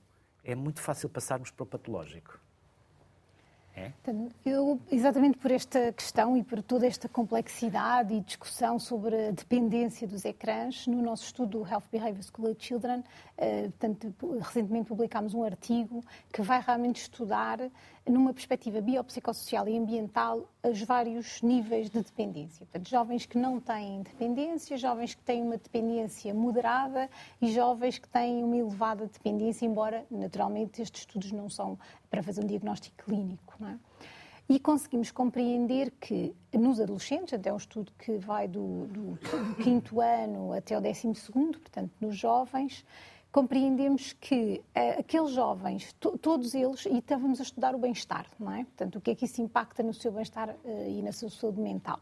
É muito fácil passarmos para o patológico. É? Eu, exatamente por esta questão e por toda esta complexidade e discussão sobre a dependência dos ecrãs, no nosso estudo Health Behavior School of Children, eh, portanto, recentemente publicámos um artigo que vai realmente estudar, numa perspectiva biopsicossocial e ambiental, os vários níveis de dependência. Portanto, jovens que não têm dependência, jovens que têm uma dependência moderada e jovens que têm uma elevada dependência, embora, naturalmente, estes estudos não são para fazer um diagnóstico clínico. Não é? E conseguimos compreender que nos adolescentes, até um estudo que vai do, do, do quinto ano até o décimo segundo, portanto, nos jovens, compreendemos que uh, aqueles jovens, to, todos eles, e estávamos a estudar o bem-estar, não é? Portanto, o que é que isso impacta no seu bem-estar uh, e na sua saúde mental.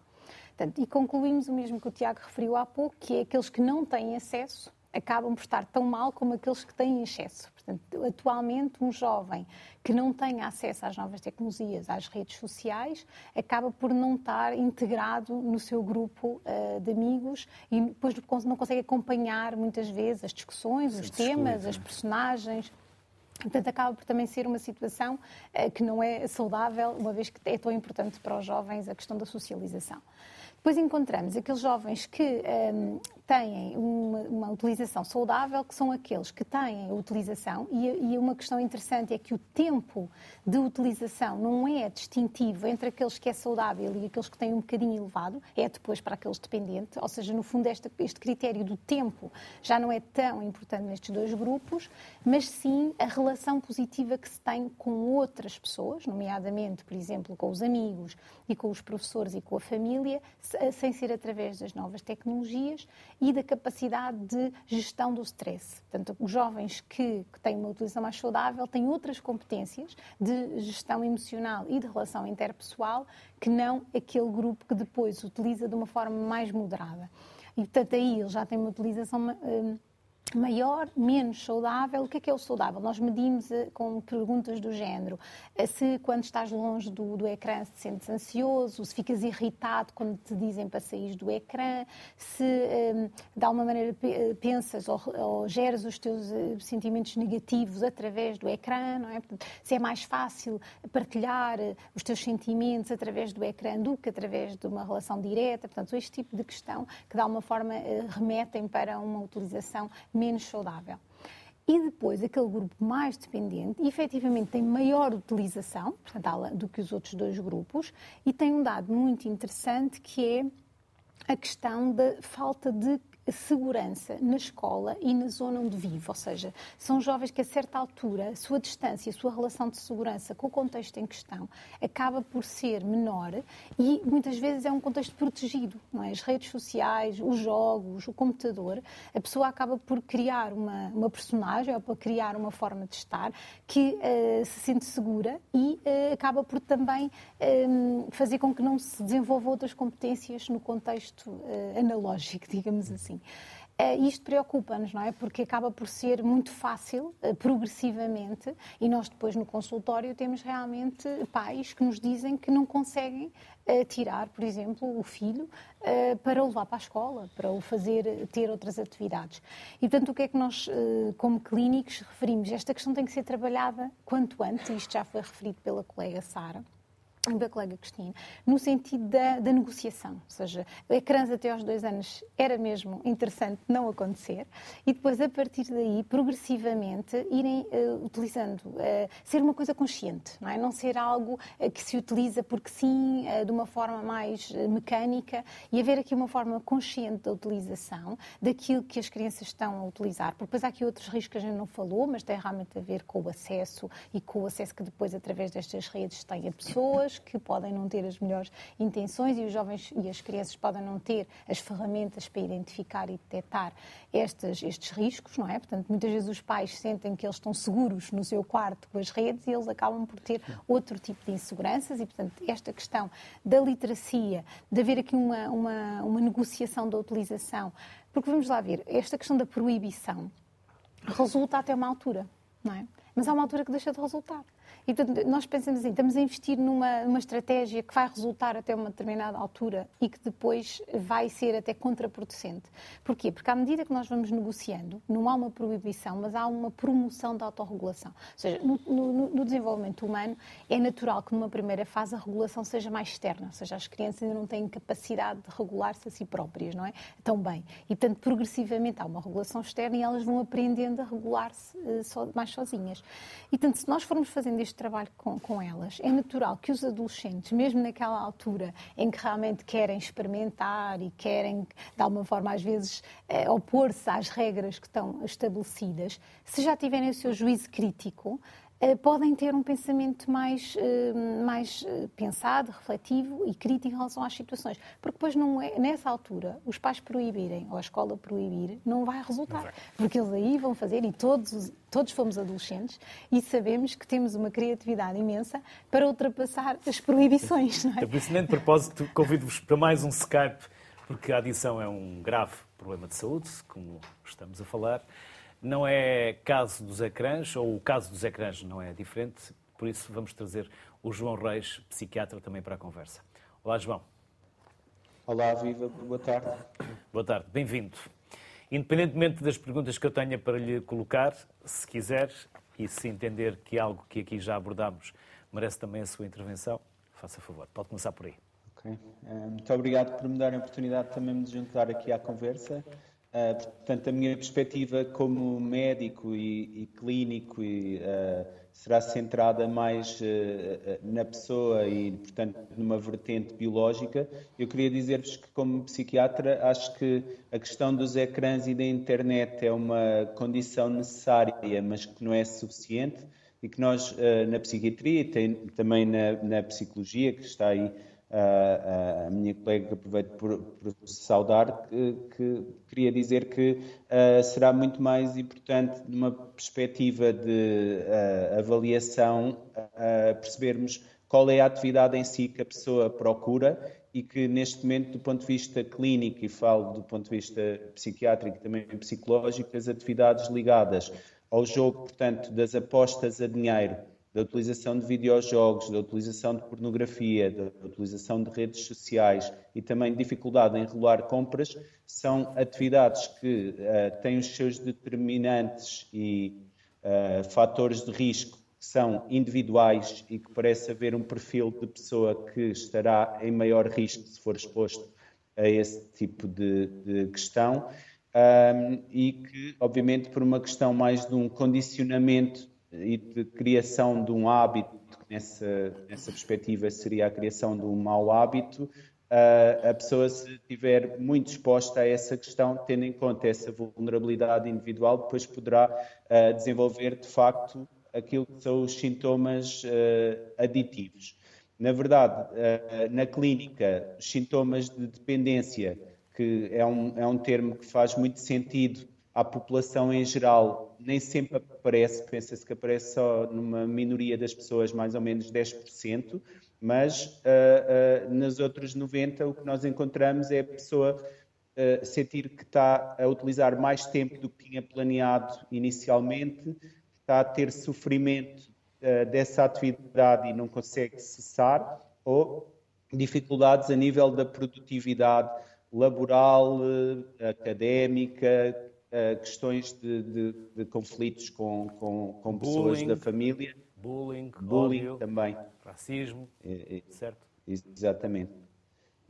Portanto, e concluímos o mesmo que o Tiago referiu há pouco, que é aqueles que não têm acesso acabam por estar tão mal como aqueles que têm excesso. Portanto, atualmente, um jovem que não tem acesso às novas tecnologias, às redes sociais, acaba por não estar integrado no seu grupo uh, de amigos e depois não consegue acompanhar muitas vezes as discussões, os temas, as personagens. Portanto, acaba por também ser uma situação uh, que não é saudável, uma vez que é tão importante para os jovens a questão da socialização. Depois encontramos aqueles jovens que um, têm uma, uma, utilização saudável, que são aqueles que têm a utilização, e, e, uma questão interessante é que o tempo de utilização não é distintivo entre aqueles que é saudável e aqueles que têm um bocadinho elevado, é depois para aqueles dependentes, ou seja, no fundo este, este critério do tempo já não é tão importante nestes dois grupos, mas sim a relação positiva que se tem com outras pessoas, nomeadamente, por exemplo, com os amigos e com os professores e com a família, sem ser através das novas tecnologias e da capacidade de gestão do stress. Portanto, os jovens que, têm uma utilização mais saudável têm outras competências de gestão emocional e de relação interpessoal que não aquele grupo que depois utiliza de uma forma mais moderada. E, portanto, aí ele já tem uma utilização hum, maior, menos saudável. O que é que é o saudável? Nós medimos eh, com perguntas do género eh, se quando estás longe do, do ecrã te sentes ansioso, se ficas irritado quando te dizem para sair do ecrã, se um, de alguma maneira eh, pensas ou, ou os teus sentimentos negativos através do ecrã, não é? Se é mais fácil partilhar os teus sentimentos através do ecrã do que através de uma relação direta. Portanto, este tipo de questão que de alguma forma remetem para uma utilização menos saudável. E depois, aquele grupo mais dependente, efetivamente tem maior utilização portanto, do que os outros dois grupos, e tem um dado muito interessante que é a questão da falta de segurança na escola e na zona onde vive, ou seja, são jovens que a certa altura a sua distância, a sua relação de segurança com o contexto em questão acaba por ser menor e muitas vezes é um contexto protegido, não é? As redes sociais, os jogos, o computador, a pessoa acaba por criar uma, uma personagem ou por criar uma forma de estar que uh, se sente segura e uh, acaba por também uh, fazer com que não se desenvolva outras competências no contexto analógico, digamos assim. Isto preocupa-nos, não é? Porque acaba por ser muito fácil, progressivamente, e nós depois no consultório temos realmente pais que nos dizem que não conseguem tirar, por exemplo, o filho para o levar para a escola, para o fazer ter outras atividades. E, portanto, o que é que nós, como clínicos, referimos? Esta questão tem que ser trabalhada quanto antes, isto já foi referido pela colega Sara da colega Cristina, no sentido da, da, negociação. Ou seja, ecrãs até aos dois anos era mesmo interessante não acontecer e depois, a partir daí, progressivamente, irem uh, utilizando, uh, ser uma coisa consciente, não é? Não ser algo uh, que se utiliza porque sim, de uma forma mais mecânica e haver aqui uma forma consciente da utilização daquilo que as crianças estão a utilizar. Porque depois há aqui outros riscos que a gente não falou, mas tem realmente a ver com o acesso e com o acesso que depois, através destas redes, têm a pessoas que podem não ter as melhores intenções e os jovens e as crianças podem não ter as ferramentas para identificar e detectar estes, estes riscos, não é? Portanto, muitas vezes os pais sentem que eles estão seguros no seu quarto com as redes e eles acabam por ter outro tipo de inseguranças e, portanto, esta questão da literacia, de haver aqui uma, uma, uma negociação da utilização, porque vamos lá ver, esta questão da proibição resulta até uma altura, não é? Mas há uma altura que deixa de resultar. E portanto, nós pensamos assim, estamos a investir numa, numa estratégia que vai resultar até uma determinada altura e que depois vai ser até contraproducente. Porquê? Porque à medida que nós vamos negociando, não há uma proibição, mas há uma promoção da autorregulação. Ou seja, no, no, no desenvolvimento humano é natural que numa primeira fase a regulação seja mais externa, ou seja, as crianças ainda não têm capacidade de regular-se a si próprias, não é? Tão bem. E, portanto, progressivamente há uma regulação externa e elas vão aprendendo a regular-se so, mais sozinhas. E, portanto, se nós formos fazendo este trabalho com, com elas, é natural que os adolescentes, mesmo naquela altura em que realmente querem experimentar e querem, de alguma forma, às vezes, eh, opor-se às regras que estão estabelecidas, se já tiverem o seu juízo crítico, podem ter um pensamento mais, eh, mais eh, pensado, refletivo e crítico em relação às situações. Porque depois, não é, nessa altura, os pais proibirem ou a escola proibir, não vai resultar. Porque eles aí vão fazer, e todos, todos fomos adolescentes, e sabemos que temos uma criatividade imensa para ultrapassar as proibições. Não é? Então, por isso, nem de propósito, convido-vos para mais um Skype, porque a adição é um grave problema de saúde, como estamos a falar. Não é caso dos ecrãs, ou o caso dos ecrãs não é diferente, por isso vamos trazer o João Reis, psiquiatra, também para a conversa. Olá, João. Olá, Viva, boa tarde. Boa tarde, bem-vindo. Independentemente das perguntas que eu tenha para lhe colocar, se quiser e se entender que algo que aqui já abordámos merece também a sua intervenção, faça favor. Pode começar por aí. Okay. Eh, muito obrigado por me darem a oportunidade também de me juntar aqui à conversa. Uh, portanto, a minha perspectiva como médico e, e clínico e, uh, será centrada mais uh, na pessoa e, portanto, numa vertente biológica. Eu queria dizer-vos que, como psiquiatra, acho que a questão dos ecrãs e da internet é uma condição necessária, mas que não é suficiente e que nós, na psiquiatria e tem, também na, na psicologia, que está aí a, minha colega, aproveito por, por saudar, que, que, queria dizer que uh, será muito mais importante, numa perspectiva de uh, avaliação, uh, percebermos qual é a atividade em si que a pessoa procura e que, neste momento, do ponto de vista clínico, e falo do ponto de vista psiquiátrico e também psicológico, as atividades ligadas ao jogo, portanto, das apostas a dinheiro da utilização de videojogos, da utilização de pornografia, da utilização de redes sociais e também dificuldade em regular compras, são atividades que uh, têm os seus determinantes e uh, fatores de risco que são individuais e que parece haver um perfil de pessoa que estará em maior risco se for exposto a esse tipo de, de questão. Um, e que, obviamente, por uma questão mais de um condicionamento e de criação de um hábito, nessa, nessa perspectiva seria a criação de um mau hábito, a pessoa se estiver muito exposta a essa questão, tendo em conta essa vulnerabilidade individual, depois poderá desenvolver de facto aquilo que são os sintomas aditivos. Na verdade, na clínica, os sintomas de dependência, que é um, é um termo que faz muito sentido à população em geral nem sempre aparece, pensa-se que aparece só numa minoria das pessoas, mais ou menos 10%, mas uh, uh, nas outras 90% o que nós encontramos é a pessoa uh, sentir que está a utilizar mais tempo do que tinha planeado inicialmente, está a ter sofrimento uh, dessa atividade e não consegue cessar, ou dificuldades a nível da produtividade laboral, académica, questões de, de, de conflitos com, com, com pessoas da família. Bullying, bullying ódio, também. Racismo, é, é, certo? Exatamente.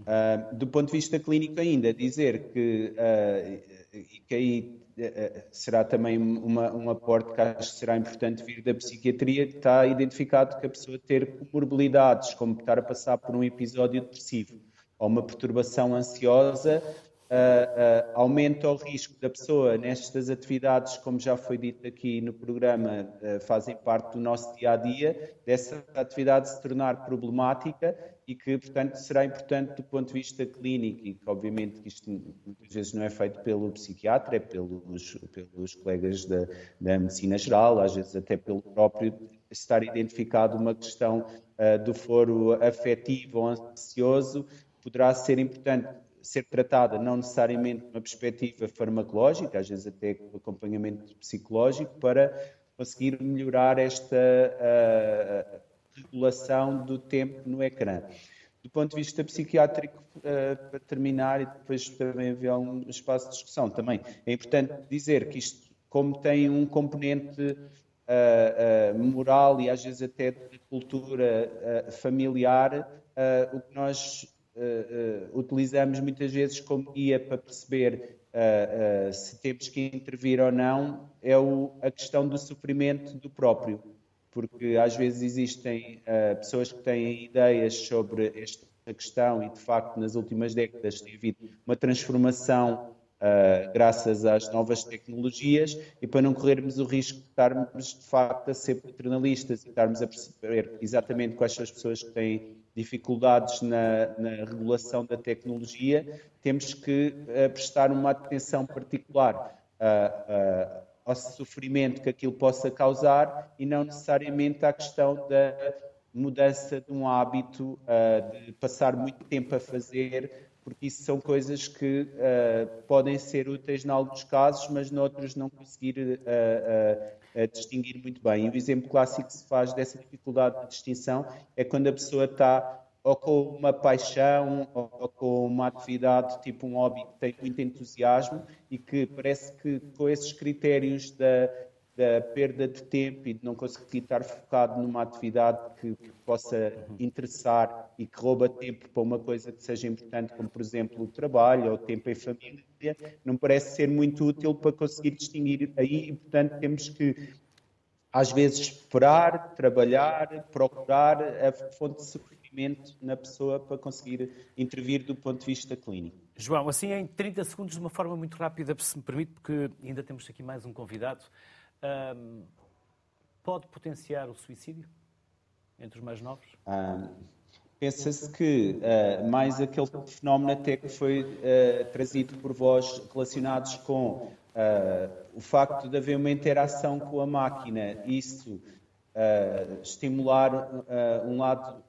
Uh, do ponto de vista clínico ainda, dizer que, uh, que aí uh, será também uma, um aporte que acho que será importante vir da psiquiatria, está identificado que a pessoa ter comorbilidades, como estar a passar por um episódio depressivo ou uma perturbação ansiosa, uh, uh, aumenta o risco da pessoa nestas atividades, como já foi dito aqui no programa, uh, fazem parte do nosso dia a dia, dessa atividade se tornar problemática e que, portanto, será importante do ponto de vista clínico e que, obviamente, que isto muitas vezes não é feito pelo psiquiatra, é pelos, pelos colegas da, da medicina geral, às vezes até pelo próprio estar identificado uma questão do foro afetivo ou ansioso, poderá ser importante ser tratada não necessariamente numa perspectiva farmacológica, às vezes até com acompanhamento psicológico, para conseguir melhorar esta uh, regulação do tempo no ecrã. Do ponto de vista psiquiátrico, uh, para terminar, e depois também haver um espaço de discussão também, é importante dizer que isto, como tem um componente uh, moral e às vezes até de cultura familiar, o que nós uh, utilizamos muitas vezes como guia para perceber uh, se temos que intervir ou não é o, a questão do sofrimento do próprio. Porque às vezes existem pessoas que têm ideias sobre esta questão e, de facto, nas últimas décadas tem havido uma transformação Uh, graças às novas tecnologias e para não corrermos o risco de estarmos de facto a ser paternalistas e estarmos a perceber exatamente quais são as pessoas que têm dificuldades na, na regulação da tecnologia, temos que uh, prestar uma atenção particular uh, ao sofrimento que aquilo possa causar e não necessariamente à questão da mudança de um hábito, de passar muito tempo a fazer porque isso são coisas que uh, podem ser úteis em alguns casos, mas noutros não conseguir uh, uh, distinguir muito bem. E o exemplo clássico que se faz dessa dificuldade de distinção é quando a pessoa está ou com uma paixão ou com uma atividade tipo um hobby que tem muito entusiasmo e que parece que com esses critérios da, da perda de tempo e de não conseguir estar focado numa atividade que, que, possa interessar e que rouba tempo para uma coisa que seja importante, como por exemplo o trabalho ou tempo em família, não parece ser muito útil para conseguir distinguir aí e, portanto, temos que às vezes esperar, trabalhar, procurar a fonte de sofrimento na pessoa para conseguir intervir do ponto de vista clínico. João, assim em 30 segundos, de uma forma muito rápida, se me permite, porque ainda temos aqui mais um convidado um, pode potenciar o suicídio entre os mais novos? Pensa-se que uh, mais aquele fenómeno até que foi uh, trazido por vós relacionados com uh, o facto de haver uma interação com a máquina, isso estimular um lado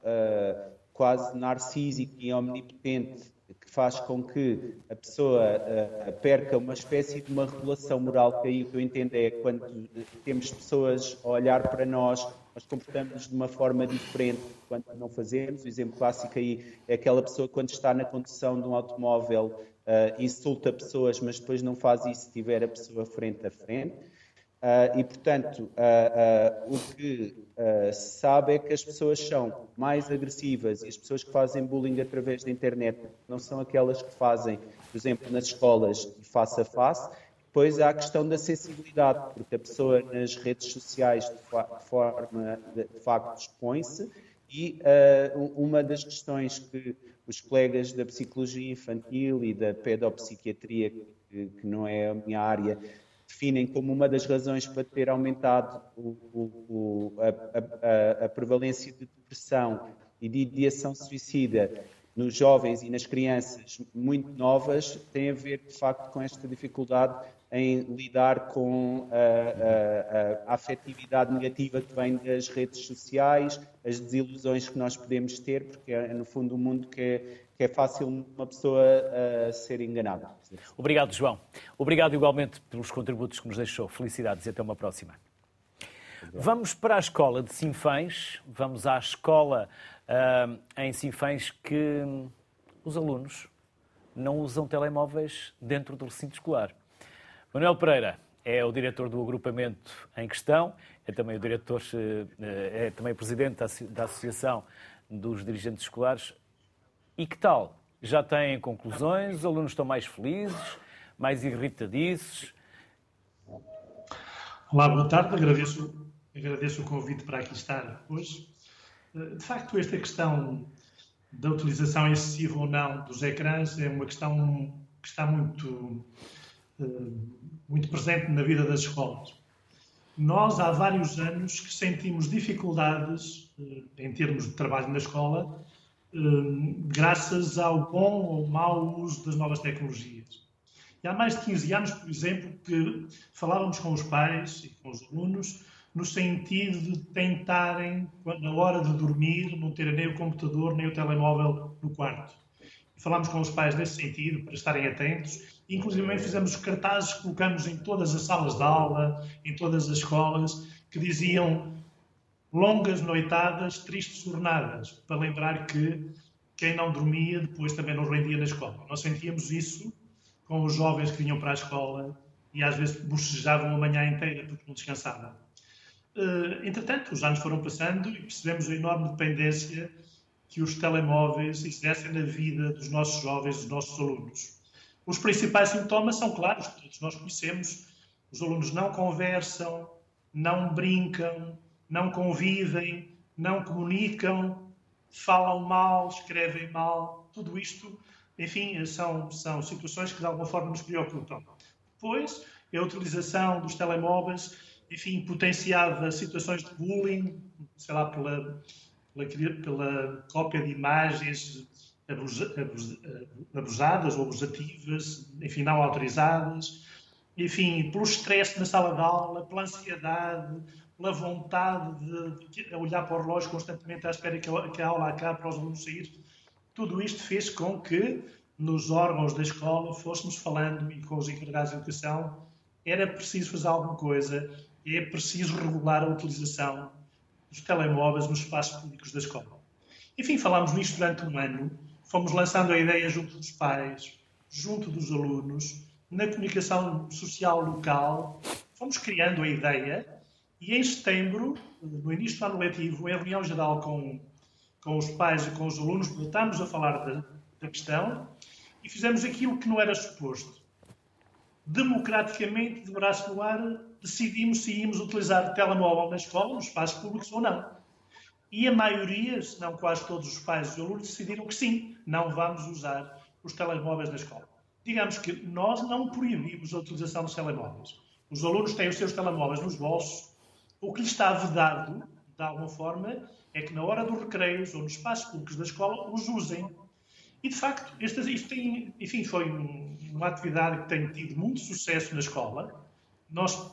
quase narcísico e omnipotente faz com que a pessoa uh, perca uma espécie de uma regulação moral, que aí o que eu entendo é quando temos pessoas a olhar para nós, nós comportamos de uma forma diferente quando não fazemos. O exemplo clássico aí é aquela pessoa quando está na condução de um automóvel uh, insulta pessoas, mas depois não faz isso se tiver a pessoa frente a frente. Uh, e, portanto, uh, uh, o que se sabe é que as pessoas são mais agressivas e as pessoas que fazem bullying através da internet não são aquelas que fazem, por exemplo, nas escolas face a face. Depois há a questão da sensibilidade, porque a pessoa nas redes sociais de, fa de forma de, de facto expõe-se e uma das questões que os colegas da psicologia infantil e da pedopsiquiatria, que, que não é a minha área, definem como uma das razões para ter aumentado o, o, a, a, a, prevalência de depressão e de ideação suicida nos jovens e nas crianças muito novas tem a ver, de facto, com esta dificuldade em lidar com a, a, afetividade negativa que vem das redes sociais, as desilusões que nós podemos ter, porque é, no fundo, um mundo que é porque é fácil uma pessoa uh, ser enganada. Obrigado, João. Obrigado igualmente pelos contributos que nos deixou. Felicidades e até uma próxima. Obrigado. Vamos para a escola de Sinfãs. Vamos à escola uh, em Sinfãs que os alunos não usam telemóveis dentro do recinto escolar. Manuel Pereira é o diretor do agrupamento em questão, é também o diretor, eh, é também o presidente da Associação dos Dirigentes Escolares. E que tal? Já têm conclusões? Os alunos estão mais felizes, mais irritadiços? Olá, boa tarde. Agradeço, agradeço o convite para aqui estar hoje. Eh, de facto, esta questão da utilização excessiva ou não dos ecrãs é uma questão que está muito, eh, muito presente na vida das escolas. Nós, há vários anos, que sentimos dificuldades eh, em termos de trabalho na escola, graças ao bom ou mau uso das novas tecnologias. E há mais de 15 anos, por exemplo, que falávamos com os pais e com os alunos no sentido de tentarem, na hora de dormir, não terem nem o computador nem o telemóvel no quarto. Falámos com os pais nesse sentido, para estarem atentos. Inclusive fizemos cartazes que colocamos em todas as salas de aula, em todas as escolas, que diziam longas noitadas, tristes jornadas, para lembrar que quem não dormia depois também não rendia na escola. Nós sentíamos isso com os jovens que vinham para a escola e às vezes bocejavam a manhã inteira porque não descansavam. Uh, entretanto, os anos foram passando e percebemos a enorme dependência que os telemóveis exercem na vida dos nossos jovens, dos nossos alunos. Os principais sintomas são claros, todos nós conhecemos. Os alunos não conversam, não brincam, não convivem, não comunicam, falam mal, escrevem mal. Tudo isto, enfim, são, são situações que de alguma forma nos preocupam. Depois, a utilização dos telemóveis enfim, potenciava situações de bullying, sei lá, pela, pela, pela cópia de imagens abusa, abusadas ou abusativas, enfim, não autorizadas, enfim, pelo estresse na sala de aula, pela ansiedade, pela vontade de, de olhar para o relógio constantemente à espera que a, que a aula acabe para os alunos sair. Tudo isto fez com que nos órgãos da escola fôssemos falando e com os encarregados de educação era preciso fazer alguma coisa é preciso regular a utilização dos telemóveis nos espaços públicos da escola. Enfim, falámos nisto durante um ano, fomos lançando a ideia junto dos pais, junto dos alunos, na comunicação social local, fomos criando a ideia e em setembro, no início do ano letivo, em reunião geral com, com os pais e com os alunos, voltámos a falar da, da questão e fizemos aquilo que não era suposto. Democraticamente, de braço no ar, decidimos se íamos utilizar telemóvel na escola, nos espaços públicos ou não. E a maioria, se não quase todos os pais e alunos, decidiram que sim, não vamos usar os telemóveis na escola. Digamos que nós não proibimos a utilização dos telemóveis. Os alunos têm os seus telemóveis nos bolsos. O que lhes está vedado, de alguma forma, é que na hora dos recreios ou nos espaços públicos da escola os usem. E, de facto, isto, tem, enfim, foi uma atividade que tem tido muito sucesso na escola. Nós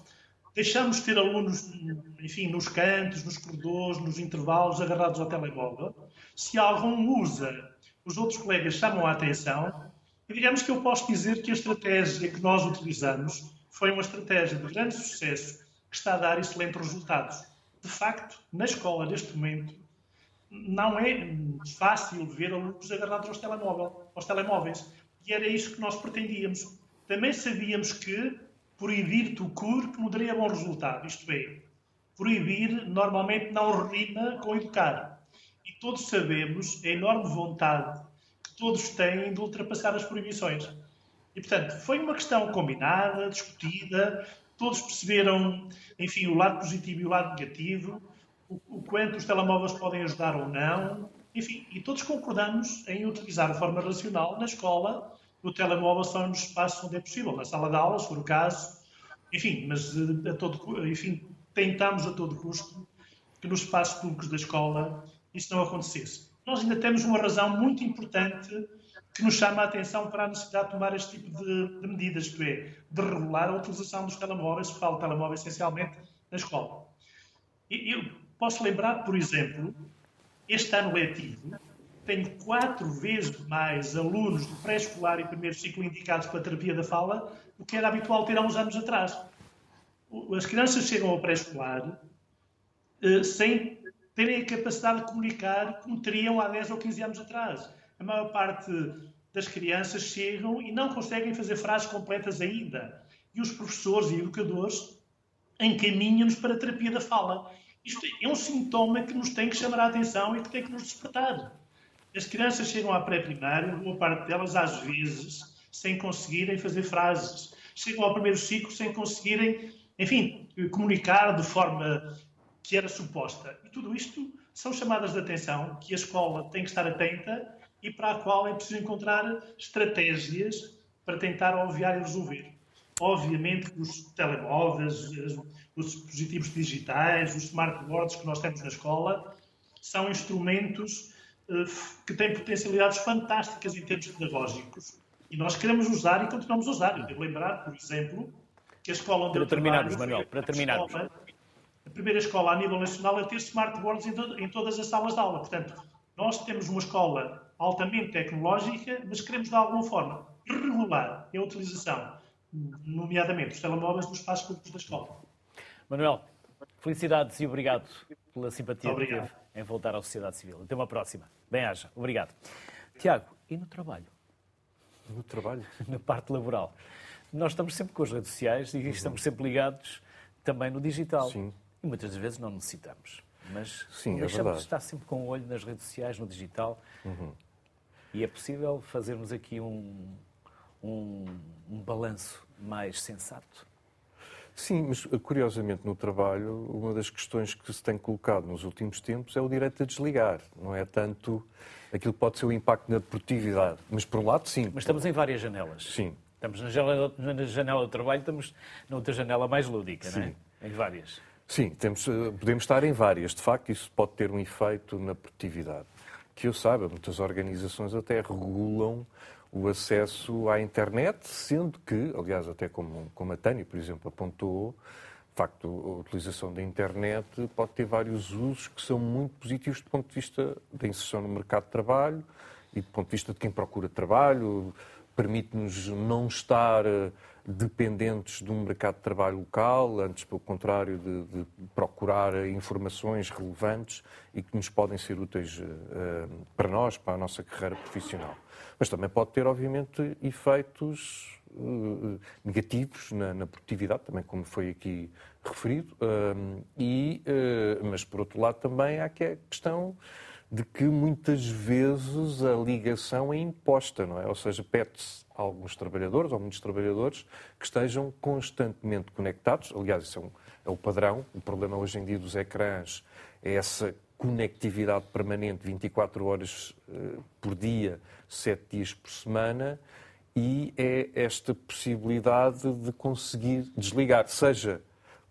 deixamos de ter alunos, enfim, nos cantos, nos corredores, nos intervalos, agarrados ao telemóvel. Se algum usa, os outros colegas chamam a atenção. E digamos que eu posso dizer que a estratégia que nós utilizamos foi uma estratégia de grande sucesso que está a dar excelentes resultados. De facto, na escola, neste momento, não é fácil ver alunos agarrados aos, telemóvel, aos telemóveis. E era isso que nós pretendíamos. Também sabíamos que proibir tucur que daria bom resultado. Isto é, proibir normalmente não rima com educar. E todos sabemos a enorme vontade que todos têm de ultrapassar as proibições. E, portanto, foi uma questão combinada, discutida, todos perceberam, enfim, o lado positivo e o lado negativo, o, o quanto os telemóveis podem ajudar ou não, enfim, e todos concordamos em utilizar de forma racional na escola no telemóvel só nos espaços onde é possível, na sala de aula, se for o caso, enfim, mas eh, a todo, enfim, tentamos a todo custo que nos espaços públicos da escola isso não acontecesse. Nós ainda temos uma razão muito importante que nos chama a atenção para a necessidade de tomar este tipo de, de medidas, isto é, de regular a utilização dos telemóveis, de telemóveis essencialmente, na escola. E eu posso lembrar, por exemplo, este ano letivo, tenho quatro vezes mais alunos do pré-escolar e primeiro ciclo indicados para a terapia da fala do que era habitual ter há uns anos atrás. As crianças chegam ao pré-escolar eh, sem terem a capacidade de comunicar como teriam há 10 ou 15 anos atrás. A maior parte das crianças chegam e não conseguem fazer frases completas ainda. E os professores e educadores encaminham-nos para a terapia da fala. Isto é um sintoma que nos tem que chamar a atenção e que tem que nos despertar. As crianças chegam à pré-primária, boa parte delas, às vezes, sem conseguirem fazer frases. Chegam ao primeiro ciclo sem conseguirem, enfim, comunicar de forma que era suposta. E tudo isto são chamadas de atenção que a escola tem que estar atenta e para a qual é preciso encontrar estratégias para tentar obviar e resolver. Obviamente os telemóveis, os dispositivos digitais, os smartboards que nós temos na escola são instrumentos eh, que têm potencialidades fantásticas em termos pedagógicos. E nós queremos usar e continuamos a usar. Eu devo lembrar, por exemplo, que a escola onde para eu terminarmos, trabalho... Manuel, para terminarmos. Escola, a primeira escola a nível nacional a ter smartboards em, to em todas as salas de aula. Portanto, nós temos uma escola altamente tecnológica, mas queremos de alguma forma regular a utilização, nomeadamente os telemóveis, dos espaços públicos da escola. Manuel, felicidades e obrigado pela simpatia Obrigado. que teve em voltar à sociedade civil. Até uma próxima. Bem-aja. Obrigado. Tiago, e no trabalho? No trabalho? Na parte laboral. Nós estamos sempre com as redes sociais e estamos sempre ligados também no digital. Sim. E muitas das vezes não necessitamos. Mas Sim, é deixamos verdade. de estar sempre com o olho nas redes sociais, no digital. E é possível fazermos aqui um, um, um balanço mais sensato. Sim, mas curiosamente no trabalho, uma das questões que se tem colocado nos últimos tempos é o direito a desligar. Não é tanto aquilo que pode ser o impacto na produtividade. Mas por um lado, sim. Mas estamos em várias janelas. Sim. Estamos na janela, na janela do trabalho, estamos na outra janela mais lúdica, não é? Sim. Em várias. Sim, temos, eh, podemos estar em várias. De facto, isso pode ter um efeito na produtividade. Que eu saiba, muitas organizações até regulam o acesso à internet, sendo que, aliás, até como, como a Tânia, por exemplo, apontou, de facto, a utilização da internet pode ter vários usos que são muito positivos do ponto de vista da inserção no mercado de trabalho e do ponto de vista de quem procura trabalho, permite-nos não estar eh, dependentes de um mercado de trabalho local, antes, pelo contrário, de, de procurar informações relevantes e que nos podem ser úteis eh, para nós, para a nossa carreira profissional. Mas também pode ter, obviamente, efeitos eh, negativos na, na produtividade, também como foi aqui referido, eh, e, mas por outro lado também há que a questão de que muitas vezes a ligação é imposta, não é? Ou seja, pede-se a alguns trabalhadores, ou muitos trabalhadores, que estejam constantemente conectados. Aliás, isso é, um, é o padrão. O problema hoje em dia dos ecrãs é essa conectividade permanente, 24 horas eh, por dia, 7 dias por semana, e é esta possibilidade de conseguir desligar, seja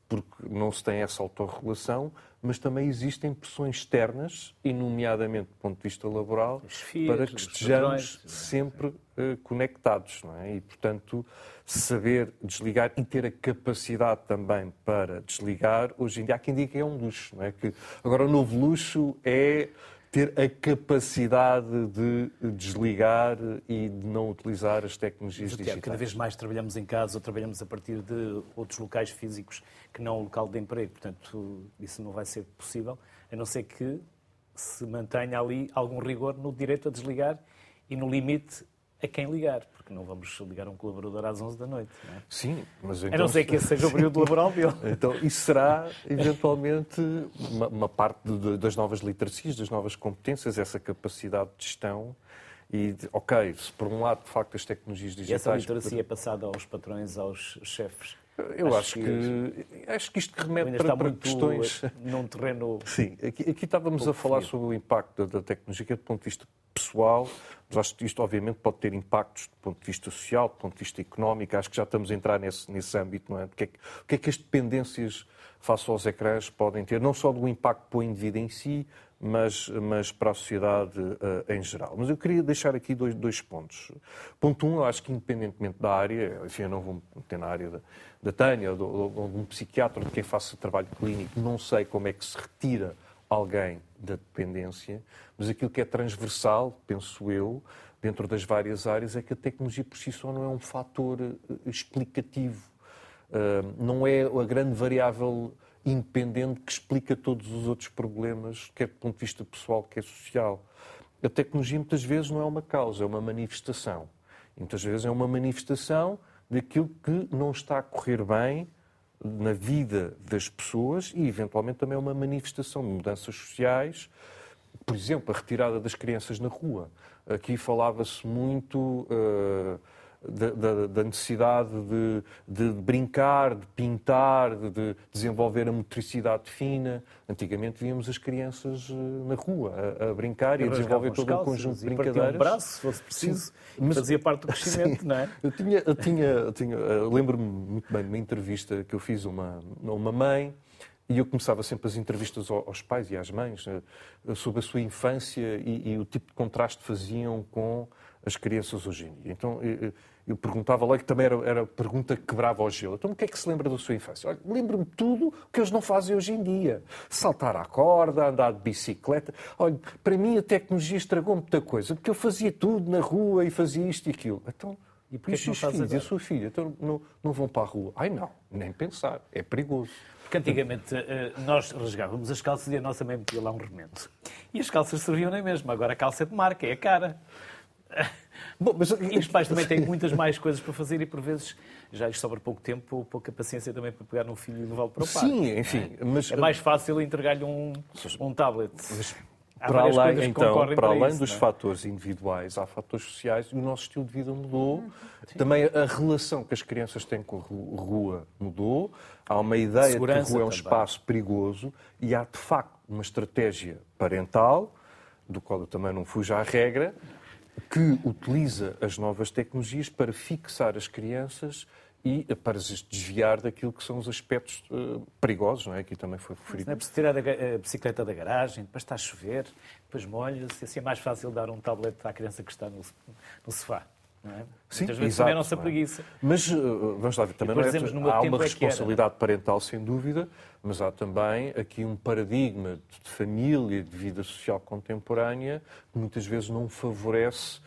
porque não se tem essa autorregulação, mas também existem pressões externas, e nomeadamente do ponto de vista laboral, para que os estejamos patrões. sempre eh, conectados. Não é? E, portanto, saber desligar e ter a capacidade também para desligar, hoje em dia há quem diga que é um luxo. Não é? que agora o novo luxo é ter a capacidade de desligar e de não utilizar as tecnologias Mas, digitais. cada vez mais trabalhamos em casa ou trabalhamos a partir de outros locais físicos que não o local de emprego. Portanto, isso não vai ser possível, a não ser que se mantenha ali algum rigor no direito a desligar e no limite a quem ligar, porque não vamos ligar a um colaborador às 11 da noite. Não é? Sim, mas A então... não ser que esse seja o período laboral dele. Então, isso será, eventualmente, uma, uma parte de- das novas literacias, das novas competências, essa capacidade de gestão e, ok, se por um lado, de facto, as tecnologias E digitais... essa literacia é passada aos patrões, aos chefes. Eu acho acho, que que, acho que isto remete para, para questões... num terreno Sim, aqui, aqui estávamos a falar sobre o impacto da, da tecnologia do ponto de vista pessoal, acho que isto obviamente pode ter impactos do ponto de vista social, do ponto de vista económico, acho que já estamos a entrar nesse, nesse âmbito, não é? O que é, que, o que é que as dependências face aos ecrãs podem ter, não só do impacto para o indivíduo em si, mas, mas para a sociedade eh, em geral. Mas eu queria deixar aqui dois, dois pontos. Ponto um, eu acho que independentemente da área, enfim, eu não vou meter na área da, da Tânia, ou, de- um psiquiatra, de quem faça trabalho clínico, não sei como é que se retira alguém da dependência, mas aquilo que é transversal, penso eu, dentro das várias áreas, é que a tecnologia por si só não é um fator eh, explicativo. Uh, não é a grande variável independente que explica todos os outros problemas, quer do ponto de vista pessoal, quer social. A tecnologia muitas vezes não é uma causa, é uma manifestação. E muitas vezes é uma manifestação daquilo que não está a correr bem na vida das pessoas e, eventualmente, também é uma manifestação de mudanças sociais. Por exemplo, a retirada das crianças na rua. Aqui falava-se muito uh, da, da, da, necessidade de, de, brincar, de pintar, de, de, desenvolver a motricidade fina. Antigamente víamos as crianças uh, na rua a, a brincar e a desenvolver todo um conjunto de brincadeiras. um braço, se fosse preciso, mas, fazia parte do crescimento, sim, não é? Eu tinha, eu tinha, eu tinha lembro-me muito bem de uma entrevista que eu fiz a uma, uma mãe e eu começava sempre as entrevistas aos pais e às mães eh, sobre a sua infância e, e o tipo de contraste faziam com as crianças hoje em dia. Então eu, perguntava lá, que também era, era a pergunta que quebrava o gelo. Então o que é que se lembra da sua infância? Olha, lembro-me tudo o que eles não fazem hoje em dia. Saltar à corda, andar de bicicleta. Olha, para mim a tecnologia estragou muita coisa, porque eu fazia tudo na rua e fazia isto e aquilo. Então, e porquê que não faz filhos, a sua filha, então não, não vão para a rua? Ai não, nem pensar, é perigoso. Porque antigamente eh, nós rasgávamos as calças e a nossa mãe metia lá um remendo. E as calças serviam na mesma. Agora a calça é de marca, é a cara. Bom, mas... E os pais também têm muitas mais coisas para fazer e por vezes já lhes sobra pouco tempo ou pouca paciência também para pegar um filho e levá-lo para o pai. Sim, enfim. É? Mas... é mais fácil entregar-lhe um, um tablet. Mas para além, então, para, para além isso, dos é? fatores individuais, há fatores sociais e o nosso estilo de vida mudou. Sim. Uhum. Também a relação que as crianças têm com a rua mudou. Há uma ideia Segurança de que a rua é um também. espaço perigoso e há, de facto, uma estratégia parental, do qual eu também não fujo à regra, que utiliza as novas tecnologias para fixar as crianças e para se desviar daquilo que são os aspectos uh, perigosos, não é? Aqui também foi referido. Não é preciso tirar a, bicicleta da garagem, depois está a chover, depois molha-se, assim é mais fácil dar um tablet à criança que está no, no sofá. É? Sim, Muitas vezes exato, também a nossa é? preguiça. Mas uh, vamos lá ver, também é, há uma responsabilidade parental, sem dúvida, mas há também aqui um paradigma de família, de vida social contemporânea, que muitas vezes não favorece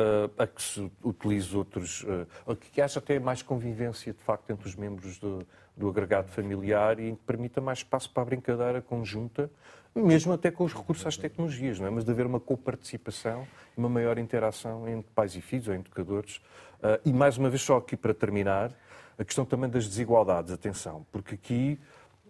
uh, a que se utilize outros, uh, que haja até mais convivência, de facto, entre os membros do, do agregado familiar e que permita mais espaço para a brincadeira conjunta, mesmo até com os recursos às tecnologias, não é? mas de haver uma coparticipação uma maior interação entre pais e filhos ou educadores. Uh, e mais uma vez, só aqui para terminar, a questão também das desigualdades, atenção, porque aqui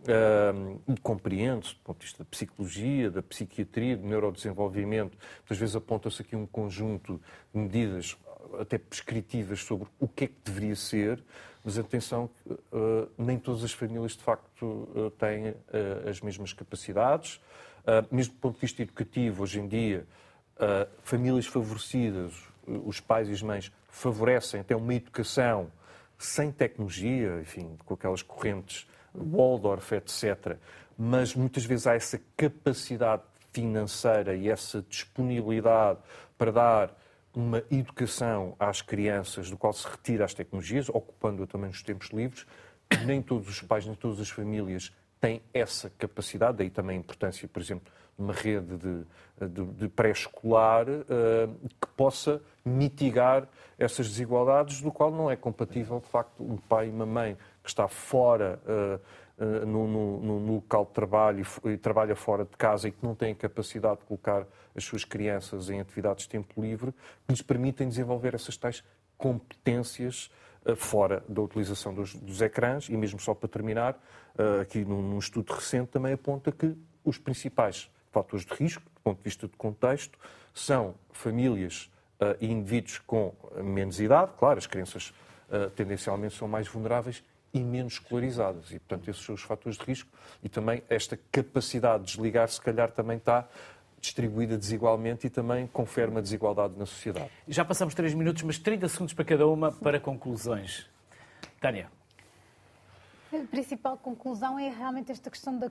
Uh, compreende-se, do ponto de vista da psicologia, da psiquiatria, do neurodesenvolvimento, muitas vezes aponta-se aqui um conjunto de medidas até prescritivas sobre o que é que deveria ser, mas atenção, uh, nem todas as famílias de facto uh, têm uh, as mesmas capacidades. mesmo do ponto de vista educativo, hoje em dia, famílias favorecidas, os pais e as mães favorecem até uma educação sem tecnologia, enfim, com aquelas correntes Waldorf, etc. Mas muitas vezes há essa capacidade financeira e essa disponibilidade para dar uma educação às crianças do qual se retira as tecnologias, ocupando-a também nos tempos livres. Nem todos os pais, nem todas as famílias têm essa capacidade, daí também a importância, por exemplo, de uma rede de, de, de pré-escolar uh, que possa mitigar essas desigualdades, do qual não é compatível, de facto, um pai e uma mãe que está fora uh, uh, no, local de trabalho e, trabalha fora de casa e que não tem a capacidade de colocar as suas crianças em atividades de tempo livre, que lhes permitem desenvolver essas tais competências uh, fora da utilização dos, dos, ecrãs. E mesmo só para terminar, aqui num, num estudo recente também aponta que os principais fatores de risco, do ponto de vista de contexto, são famílias e indivíduos com menos idade, claro, as crianças tendencialmente são mais vulneráveis e menos escolarizadas. E, portanto, esses são os fatores de risco e também esta capacidade de desligar, se calhar, também está distribuída desigualmente e também confere uma desigualdade na sociedade. Já passamos três minutos, mas 30 segundos para cada uma para conclusões. Tânia. A principal conclusão é realmente esta questão de,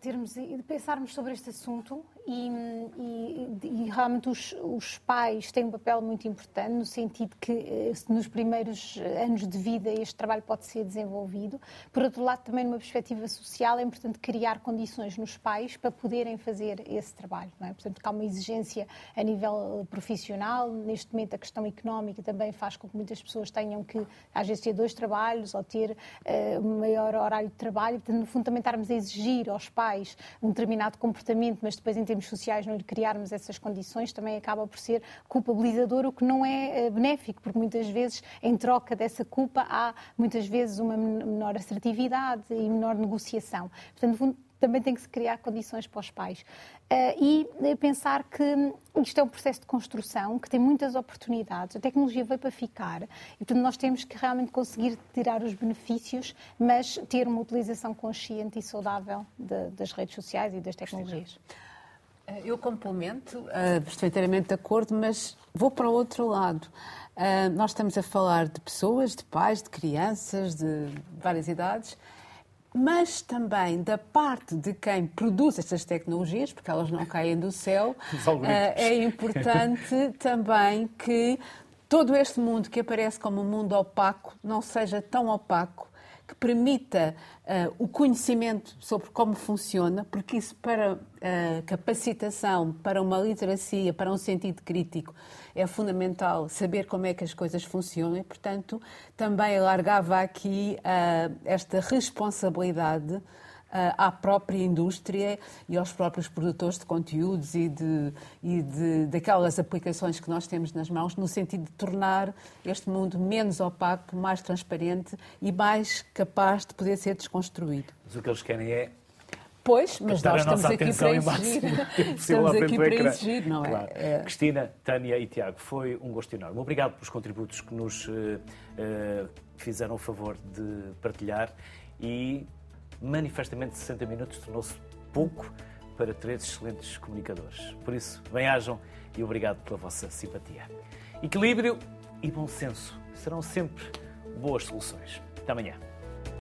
termos, de pensarmos sobre este assunto e, e, e, realmente os, os, pais têm um papel muito importante no sentido que eh, nos primeiros anos de vida este trabalho pode ser desenvolvido. Por outro lado, também numa perspectiva social é importante criar condições nos pais para poderem fazer esse trabalho. Não é? Portanto, há uma exigência a nível profissional. Neste momento, a questão económica também faz com que muitas pessoas tenham que, às vezes, ter dois trabalhos ou ter uh, maior horário de trabalho. Portanto, no fundo, também estarmos a exigir aos pais um determinado comportamento, mas depois, em termos sociais, não lhe criarmos essas condições, também acaba por ser culpabilizador, o que não é uh, benéfico, porque muitas vezes, em troca dessa culpa, há muitas vezes uma menor assertividade e menor negociação. Portanto, também tem que se criar condições para os pais. Uh, e eh, pensar que isto é um processo de construção que tem muitas oportunidades. A tecnologia veio para ficar e, portanto, nós temos que realmente conseguir tirar os benefícios, mas ter uma utilização consciente e saudável de, das redes sociais e das tecnologias. Eh, eu complemento, uh, perfeitamente de acordo, mas vou para o outro lado. Uh, nós estamos a falar de pessoas, de pais, de crianças, de várias idades mas também da parte de quem produz estas tecnologias, porque elas não caem do céu, eh, é importante também que todo este mundo que aparece como um mundo opaco não seja tão opaco que permita uh, o conhecimento sobre como funciona, porque isso para uh, capacitação, para uma literacia, para um sentido crítico, é fundamental saber como é que as coisas funcionam e, portanto, também alargava aqui uh, esta responsabilidade à própria indústria e aos próprios produtores de conteúdos e, de, e de, daquelas aplicações que nós temos nas mãos, no sentido de tornar este mundo menos opaco, mais transparente e mais capaz de poder ser desconstruído. Mas o que eles querem é Pois, mas nós estamos aqui para exigir. estamos aqui para exigir, não é? Claro. é? Cristina, Tânia e Tiago, foi um gosto enorme. Obrigado pelos contributos que nos uh, fizeram o favor de partilhar e manifestamente 60 minutos tornou-se pouco para três excelentes comunicadores. Por isso, bem-ajam e obrigado pela vossa simpatia. Equilíbrio e bom senso serão sempre boas soluções. Até amanhã.